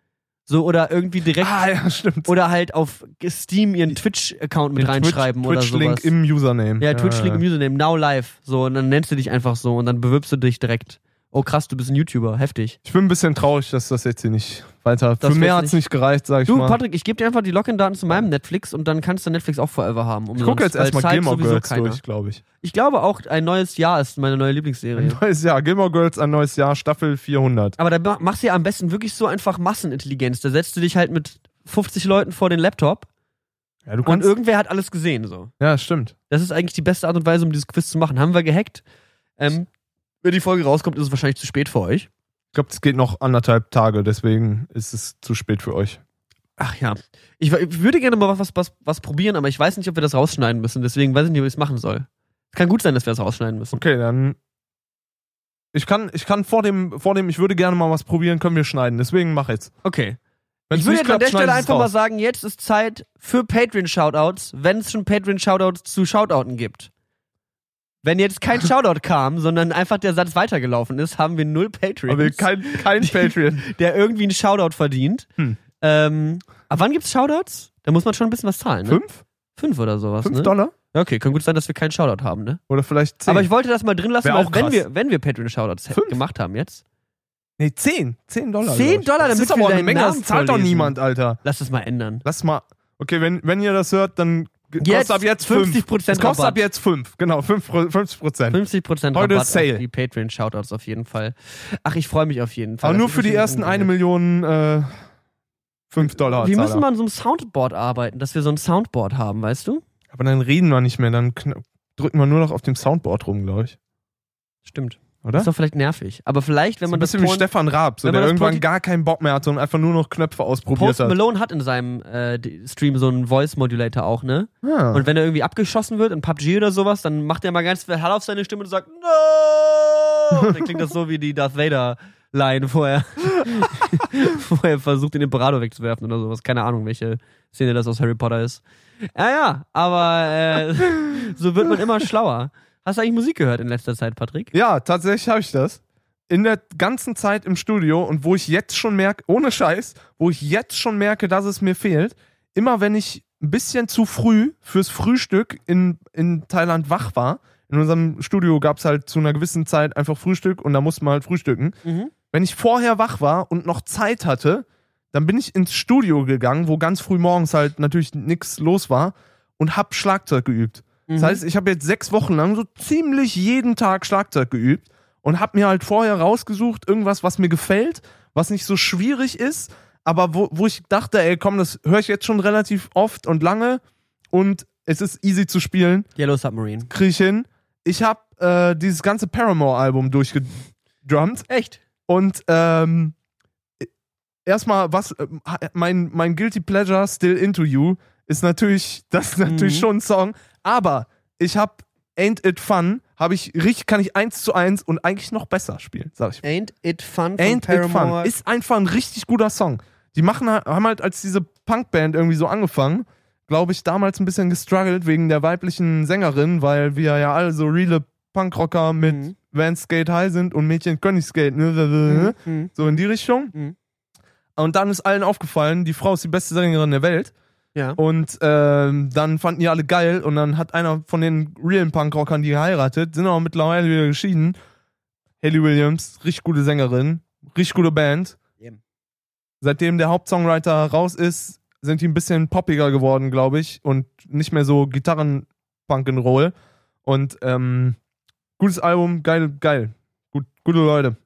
So oder irgendwie direkt Ah, ja, stimmt. oder halt auf Steam ihren Twitch-Account mit Den reinschreiben Twitch, oder Twitch-Link sowas. im Username. ja, Twitch-Link im Username, now live. So, und dann nennst du dich einfach so und dann bewirbst du dich direkt. Oh krass, du bist ein YouTuber, heftig. Ich bin ein bisschen traurig, dass das jetzt hier nicht weiter. Das Für mehr hat es nicht gereicht, sag ich Du, mal. Patrick, ich gebe dir einfach die Login-Daten zu meinem Netflix und dann kannst du Netflix auch forever haben. ich Umsonst, gucke jetzt erstmal Gilmore Girls keiner. durch, glaube ich. Ich glaube auch, ein neues Jahr ist meine neue Lieblingsserie. Ein neues Jahr. Gilmore Girls, ein neues Jahr, Staffel 400. Aber da ma- machst du ja am besten wirklich so einfach Massenintelligenz. Da setzt du dich halt mit 50 Leuten vor den Laptop Ja, du und irgendwer hat alles gesehen. So. Ja, stimmt. Das ist eigentlich die beste Art und Weise, um dieses Quiz zu machen. Haben wir gehackt. Ähm, wenn die Folge rauskommt, ist es wahrscheinlich zu spät für euch. Ich glaube, es geht noch anderthalb Tage, deswegen ist es zu spät für euch. Ach ja. Ich, ich würde gerne mal was, was, was probieren, aber ich weiß nicht, ob wir das rausschneiden müssen. Deswegen weiß ich nicht, ob ich es machen soll. Kann gut sein, dass wir das rausschneiden müssen. Okay, dann. Ich kann, ich kann vor dem, vor dem, ich würde gerne mal was probieren, können wir schneiden. Deswegen mach jetzt. Okay. Wenn's ich würde jetzt an der Stelle einfach mal sagen, jetzt ist Zeit für Patreon-Shoutouts, wenn es schon Patreon-Shoutouts zu Shoutouten gibt. Wenn jetzt kein Shoutout kam, sondern einfach der Satz weitergelaufen ist, haben wir null Patreons, Aber kein, kein Patreon. der irgendwie einen Shoutout verdient. Hm. Ähm, ab wann gibt's Shoutouts? Da muss man schon ein bisschen was zahlen, ne? Fünf? Fünf oder sowas, Fünf ne? Dollar? Okay, kann gut sein, dass wir keinen Shoutout haben, ne? Oder vielleicht zehn. Aber ich wollte das mal drin lassen, auch wenn wir, wenn wir Patreon-Shoutouts gemacht haben jetzt, nee, zehn. Zehn Dollar. 10 glaub ich. Dollar, Das damit ist aber wir auch eine Menge, Namen das zahlt doch niemand, Alter. lass das mal ändern. Lass mal. Okay, wenn, wenn ihr das hört, dann Jetzt kostet ab jetzt fünf. 50% Es kostet ab Rabatt. jetzt fünf. Genau, fünf, Pro- 50 Prozent. 50% Heute Rabatt ist Sale. auf die Patreon-Shoutouts auf jeden Fall. Ach, ich freue mich auf jeden Fall. Aber nur für die ersten eine. Million äh, fünf Dollar. Wir müssen mal an so einem Soundboard arbeiten, dass wir so ein Soundboard haben, weißt du? Aber dann reden wir nicht mehr, dann kn- drücken wir nur noch auf dem Soundboard rum, glaube ich. Stimmt. Oder? Ist doch vielleicht nervig. Aber vielleicht, wenn man ein das bisschen wie Porn- Stefan Raab, so, wenn der man das irgendwann gar keinen Bock mehr hatte und einfach nur noch Knöpfe ausprobiert Post hat. Malone hat in seinem äh, Stream so einen Voice Modulator auch, ne? Ah. Und wenn er irgendwie abgeschossen wird in PUBG oder sowas, dann macht er mal ganz viel Hall auf seine Stimme und sagt No! Und dann klingt das so wie die Darth Vader Line, wo er, wo er versucht, den Imperator wegzuwerfen oder sowas. Keine Ahnung, welche Szene das aus Harry Potter ist. Ja, ja, aber äh, so wird man immer schlauer. Hast du eigentlich Musik gehört in letzter Zeit, Patrick? Ja, tatsächlich habe ich das. In der ganzen Zeit im Studio und wo ich jetzt schon merke, ohne Scheiß, wo ich jetzt schon merke, dass es mir fehlt, immer wenn ich ein bisschen zu früh fürs Frühstück in, in Thailand wach war, in unserem Studio gab es halt zu einer gewissen Zeit einfach Frühstück und da musste man halt frühstücken. Mhm. Wenn ich vorher wach war und noch Zeit hatte, dann bin ich ins Studio gegangen, wo ganz früh morgens halt natürlich nichts los war und hab Schlagzeug geübt. Das Mhm. heißt, ich habe jetzt sechs Wochen lang so ziemlich jeden Tag Schlagzeug geübt und habe mir halt vorher rausgesucht, irgendwas, was mir gefällt, was nicht so schwierig ist, aber wo, wo ich dachte, ey, komm, das höre ich jetzt schon relativ oft und lange und es ist easy zu spielen, Yellow Submarine. kriege ich hin. Ich habe äh, dieses ganze Paramore-Album durchgedrummt Echt? und ähm, erstmal, was ähm, mein, mein Guilty Pleasure Still Into You ist natürlich, das ist natürlich Mhm. schon ein Song, aber ich habe Ain't It Fun, habe ich richtig, kann ich eins zu eins und eigentlich noch besser spielen, sag ich. Ain't It Fun von Ain't It Paramore. Fun ist einfach ein richtig guter Song. Die machen, halt- haben halt als diese Punkband irgendwie so angefangen, glaube ich, damals ein bisschen gestruggelt wegen der weiblichen Sängerin, weil wir ja alle so reale Punkrocker mit Mhm. Vans Skate High sind und Mädchen können nicht skaten. ne, Mhm. So in die Richtung. Mhm. Und dann ist allen aufgefallen, die Frau ist die beste Sängerin der Welt. Ja. Und ähm, dann fanden die alle geil. Und dann hat einer von den realen Punkrockern die geheiratet, sind aber mittlerweile wieder geschieden. Haley Williams, richtig gute Sängerin, richtig gute Band. Ja. Seitdem der Hauptsongwriter raus ist, sind die ein bisschen poppiger geworden, glaube ich. Und nicht mehr so Gitarren-Punk-and-Roll. Und ähm, gutes Album, geil, geil. Gut, gute Leute.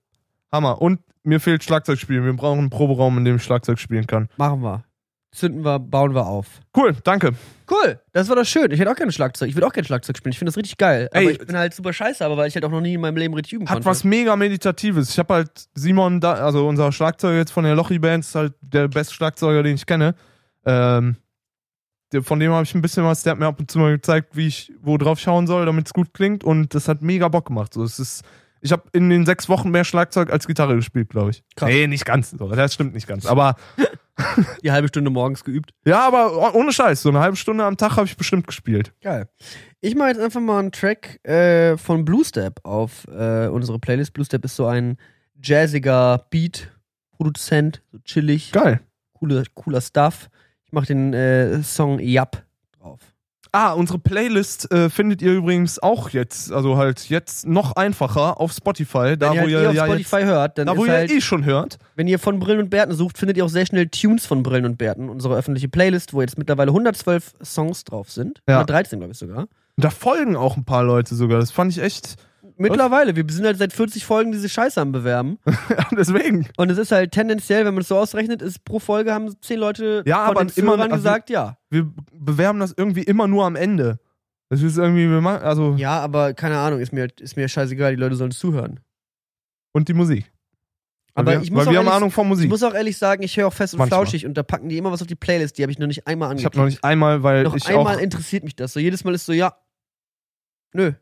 Hammer. Und mir fehlt Schlagzeugspielen. Wir brauchen einen Proberaum, in dem ich Schlagzeug spielen kann. Machen wir. Zünden wir, bauen wir auf. Cool, danke. Cool, das war doch schön. Ich hätte auch gerne Schlagzeug. Ich würde auch gerne Schlagzeug spielen. Ich finde das richtig geil. Aber Ey, ich bin halt super scheiße, aber weil ich halt auch noch nie in meinem Leben richtig üben Hat konnte. was mega Meditatives. Ich habe halt Simon, da, also unser Schlagzeuger jetzt von der Lochi-Band, ist halt der beste Schlagzeuger, den ich kenne. Ähm, von dem habe ich ein bisschen was, der hat mir ab und zu mal gezeigt, wie ich, wo drauf schauen soll, damit es gut klingt. Und das hat mega Bock gemacht. So, es ist, ich habe in den sechs Wochen mehr Schlagzeug als Gitarre gespielt, glaube ich. Krass. Nee, nicht ganz. So, das stimmt nicht ganz. Aber Die halbe Stunde morgens geübt. ja, aber oh- ohne Scheiß, so eine halbe Stunde am Tag habe ich bestimmt gespielt. Geil. Ich mache jetzt einfach mal einen Track äh, von Blue Step auf äh, unsere Playlist. Blue Step ist so ein jazziger Beat-Produzent, so chillig, Geil. cooler, cooler Stuff. Ich mache den äh, Song Yap drauf. Ah, unsere Playlist äh, findet ihr übrigens auch jetzt, also halt jetzt noch einfacher auf Spotify, da Wenn ihr wo halt ihr eh auf ja Spotify jetzt, hört, dann da wo ihr halt, eh schon hört. wenn ihr von Brillen und Bärten sucht, findet ihr auch sehr schnell Tunes von Brillen und Bärten, unsere öffentliche Playlist, wo jetzt mittlerweile 112 Songs drauf sind. Ja. 113, glaube ich sogar. Und da folgen auch ein paar Leute sogar. Das fand ich echt. Mittlerweile, wir sind halt seit 40 Folgen diese Scheiße am Bewerben. Deswegen. Und es ist halt tendenziell, wenn man es so ausrechnet, ist pro Folge haben 10 Leute Ja, von aber den immer- also- gesagt, ja. Wir bewerben das irgendwie immer nur am Ende. Das ist irgendwie, wir machen, also, Ja, aber keine Ahnung, ist mir, ist mir scheißegal, die Leute sollen zuhören. und die Musik. Weil Aber wir, ich muss weil auch wir haben ehrlich- Ahnung von Ich Musik. muss auch ehrlich sagen, ich höre auch fest und Manchmal. flauschig und da packen die immer was auf die Playlist, die habe ich noch nicht einmal Ich angeklickt. habe noch nicht einmal, weil noch ich einmal auch. interessiert mich das. So jedes Mal ist so, ja, nö.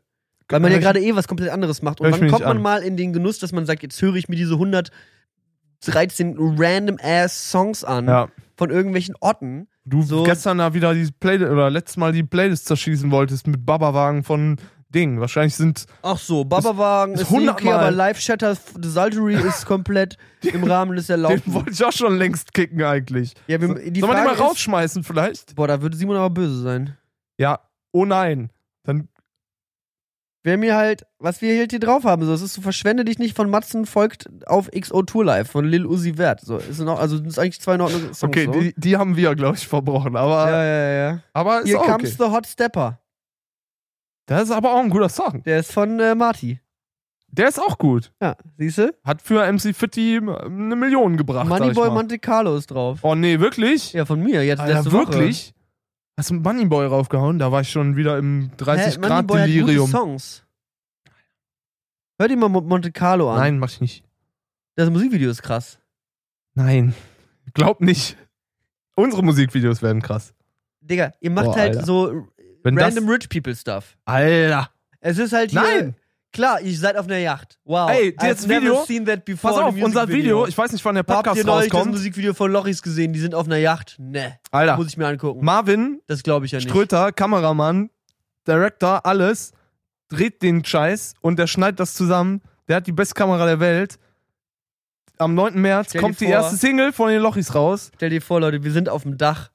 Weil man ja gerade eh was komplett anderes macht. Und dann kommt man an. mal in den Genuss, dass man sagt, jetzt höre ich mir diese 113 random ass Songs an Ja. von irgendwelchen Otten. Du So- gestern da wieder die Playlist oder letztes Mal die Playlist zerschießen wolltest mit Babawagen von Ding. Wahrscheinlich sind Ach so, Babawagen ist ist, okay, 100 Mal. aber Live Shatter Desultory ist komplett im Rahmen des den Erlaubten. wollte ich auch schon längst kicken eigentlich. Ja, wir, So, die Sollen wir den Frage mal rausschmeißen vielleicht? boah, da würde Simon aber böse sein. Ja. Oh nein. Dann Wer mir halt, was wir halt hier drauf haben, so, es ist so, verschwende dich nicht von Matzen folgt auf XO Tour Live von Lil Uzi Vert. So, ist noch, also, das ist eigentlich zwei in Ordnung Songs. Okay, so. die, die haben wir, glaube ich, verbrochen. Aber, ja, ja, ja. aber ist Hier comes okay. the Hot Stepper. Das ist aber auch ein guter Song. Der ist von äh, Marty. Der ist auch gut. Ja, siehst du? Hat für MC Fitti eine Million gebracht. Moneyboy. Monte Carlo ist drauf. Oh nee, wirklich? Ja, von mir, jetzt Alter, wirklich? Hast du einen Moneyboy raufgehauen? Da war ich schon wieder im 30 Hä, Grad Moneyboy hat gute Delirium. Songs. Hör dir mal Mo- Monte Carlo an. Nein, mach ich nicht. Das Musikvideo ist krass. Nein. Glaub nicht. Unsere Musikvideos werden krass. Digga, ihr macht Boah, halt Alter. so Wenn random das, Rich People Stuff. Alter. Es ist halt hier. Nein. Klar, ihr seid auf einer Yacht. Wow. Ey, das never Video- seen that before Pass auf, unser Video, ich weiß nicht, wann der Habt ihr Podcast neulich das rauskommt. Musikvideo von Lochis gesehen? Die sind auf einer Yacht? Ne. Alter, Muss ich mir angucken. Marvin, das glaube ich ja nicht. Ströter, Kameramann, Director, alles, dreht den Scheiß und der schneidet das zusammen. Der hat die beste Kamera der Welt. Am 9. März Stell kommt die vor- erste Single von den Lochis raus. Stell dir vor, Leute, wir sind auf dem Dach.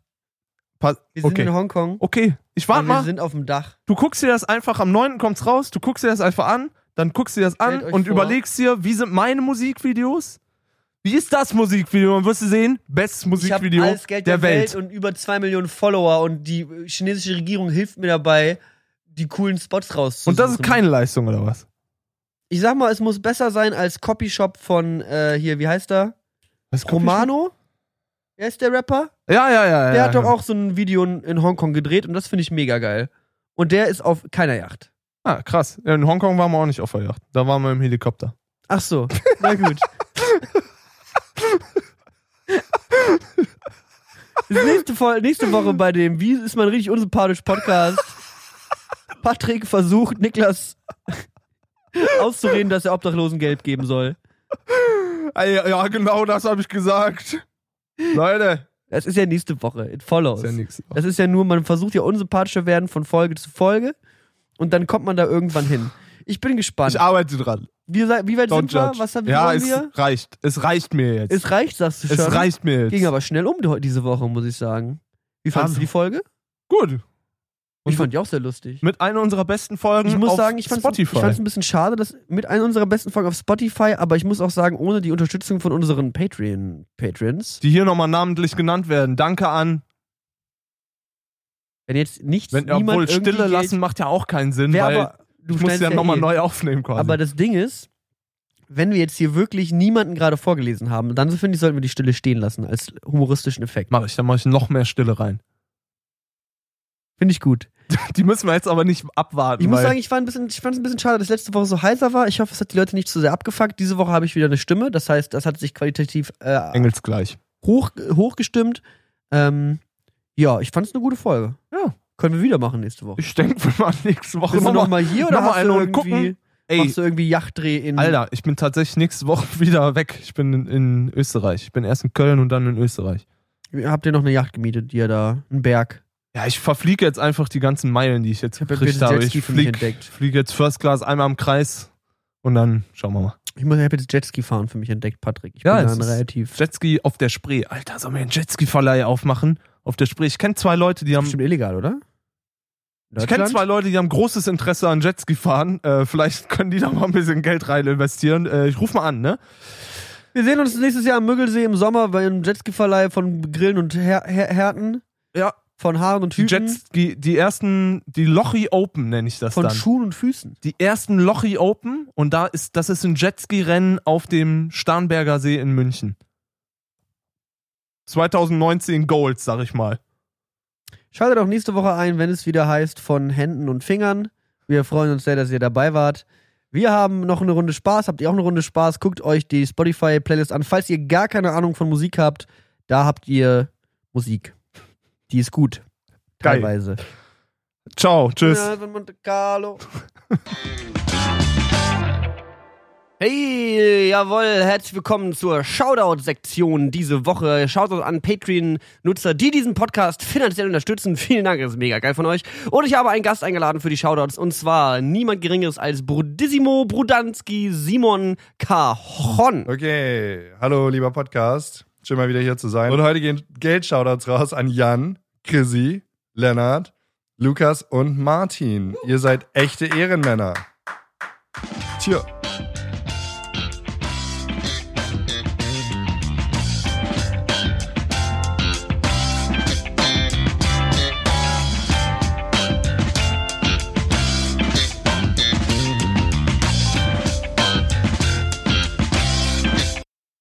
Pass, Wir sind in okay. Hongkong. okay, ich warte wir mal. sind auf dem Dach. Du guckst dir das einfach, am 9. kommt's raus, du guckst dir das einfach an, dann guckst dir das an Stellt und überlegst dir, wie sind meine Musikvideos? Wie ist das Musikvideo? Und wirst du sehen, bestes Ich Musikvideo alles Geld der, der, Welt. Welt. und über zwei Millionen Follower und die äh, chinesische Regierung hilft mir dabei, die coolen Spots rauszusuchen. Und das ist keine Leistung, oder was? Ich sag mal, es muss besser sein als Copyshop von äh, hier, wie heißt er? was ich Romano? Wer ist der Rapper? Ja, ja, ja. Der ja, hat doch ja. auch so ein Video in in Hongkong gedreht und das finde ich mega geil. Und der ist auf keiner Yacht. Ah, krass. In Hongkong waren wir auch nicht auf der Yacht. Da waren wir im Helikopter. Ach so, na gut. Nächste, nächste Woche bei dem Wie ist man richtig unsympathisch Podcast. Patrick versucht, Niklas auszureden, dass er Obdachlosen Geld geben soll. Ja, genau das habe ich gesagt. Leute. Das ist ja nächste Woche. It follows. Ist ja. Das ist ja nur, man versucht ja unsympathischer werden von Folge zu Folge und dann kommt man da irgendwann hin. Ich bin gespannt. Ich arbeite dran. Wie, wie weit Don't sind wir? judge. Was haben ja, wollen es wir? reicht. Es reicht mir jetzt. Es reicht, sagst du schon. Es reicht mir jetzt. Ging aber schnell um die- diese Woche, muss ich sagen. Wie fandest Ja. du die Folge? Gut. Und Ich fand die auch sehr lustig. mit einer unserer besten Folgen Ich muss auf sagen, ich fand es Spotify. ein bisschen schade, dass mit einer unserer besten Folgen auf Spotify, aber ich muss auch sagen, ohne die Unterstützung von unseren Patreon Patrons, die hier nochmal namentlich genannt werden. Danke an. wenn jetzt nichts Wenn, niemand obwohl Stille Geld, lassen macht ja auch keinen Sinn, weil aber, du ich muss ja nochmal eh. neu aufnehmen quasi. Aber das Ding ist, wenn wir jetzt hier wirklich niemanden gerade vorgelesen haben, dann finde ich, sollten wir die Stille stehen lassen als humoristischen Effekt. Mach ich, dann mache ich noch mehr Stille rein. Finde ich gut. Die müssen wir jetzt aber nicht abwarten. Ich muss sagen, ich, war ein bisschen, ich fand es ein bisschen schade, dass letzte Woche so heiser war. Ich hoffe, es hat die Leute nicht zu sehr abgefuckt. Diese Woche habe ich wieder eine Stimme. Das heißt, das hat sich qualitativ äh, Engelsgleich. hoch, hochgestimmt. Ähm, ja, ich fand es eine gute Folge. Ja. Können wir wieder machen nächste Woche. Ich denke, wir machen nächste Woche nochmal. nochmal hier oder noch mal irgendwie, gucken. Ey, machst du irgendwie Yachtdreh in... Alter, ich bin tatsächlich nächste Woche wieder weg. Ich bin in, in Österreich. Ich bin erst in Köln und dann in Österreich. Habt ihr noch eine Yacht gemietet, die ihr da, einen Berg? Ja, ich verfliege jetzt einfach die ganzen Meilen, die ich jetzt Ich ja gekriegt bitte habe. Ich fliege flieg jetzt First Class einmal im Kreis und dann schauen wir mal. Ich muss ich hab jetzt Jetski fahren für mich entdeckt, Patrick. Ich Ja, bin dann relativ... Jetski auf der Spree. Alter, sollen wir einen Jetski-Verleih aufmachen? Auf der Spree. Ich kenne zwei Leute, die haben. Bestimmt illegal, oder? Ich kenne zwei Leute, die haben großes Interesse an Jetski fahren. Äh, vielleicht können die da mal ein bisschen Geld rein investieren. Äh, ich ruf mal an, ne? Wir sehen uns nächstes Jahr am Müggelsee im Sommer bei einem Jetski-Verleih von Grillen und Her Her Härten. Ja. Von Haaren und Die Hüten. Jetski, die ersten, die Lochi Open nenne ich das von dann. Schuhen und Füßen. die ersten Lochi Open und da ist, das ist ein Jetski-Rennen auf dem Starnberger See in München. 2019 Gold, sag ich mal. Schaltet auch nächste Woche ein, wenn es wieder heißt von Händen und Fingern. Wir freuen uns sehr, dass ihr dabei wart. Wir haben noch eine Runde Spaß. Habt ihr auch eine Runde Spaß? Guckt euch die Spotify-Playlist an. Falls ihr gar keine Ahnung von Musik habt, da habt ihr Musik. Die ist gut. Geil. Teilweise. Ciao, tschüss. Ja, von Monte Carlo. Hey, jawohl, herzlich willkommen zur Shoutout-Sektion diese Woche. Shoutout an Patreon-Nutzer, die diesen Podcast finanziell unterstützen. Vielen Dank, das ist mega geil von euch. Und ich habe einen Gast eingeladen für die Shoutouts und zwar niemand geringeres als Brudissimo Brudanski Simon Cajon. Okay, hallo lieber Podcast. Schön mal wieder hier zu sein. Und heute gehen Geld-Shoutouts raus an Jan, Chrissy, Lennart, Lukas und Martin. Ihr seid echte Ehrenmänner. Tja.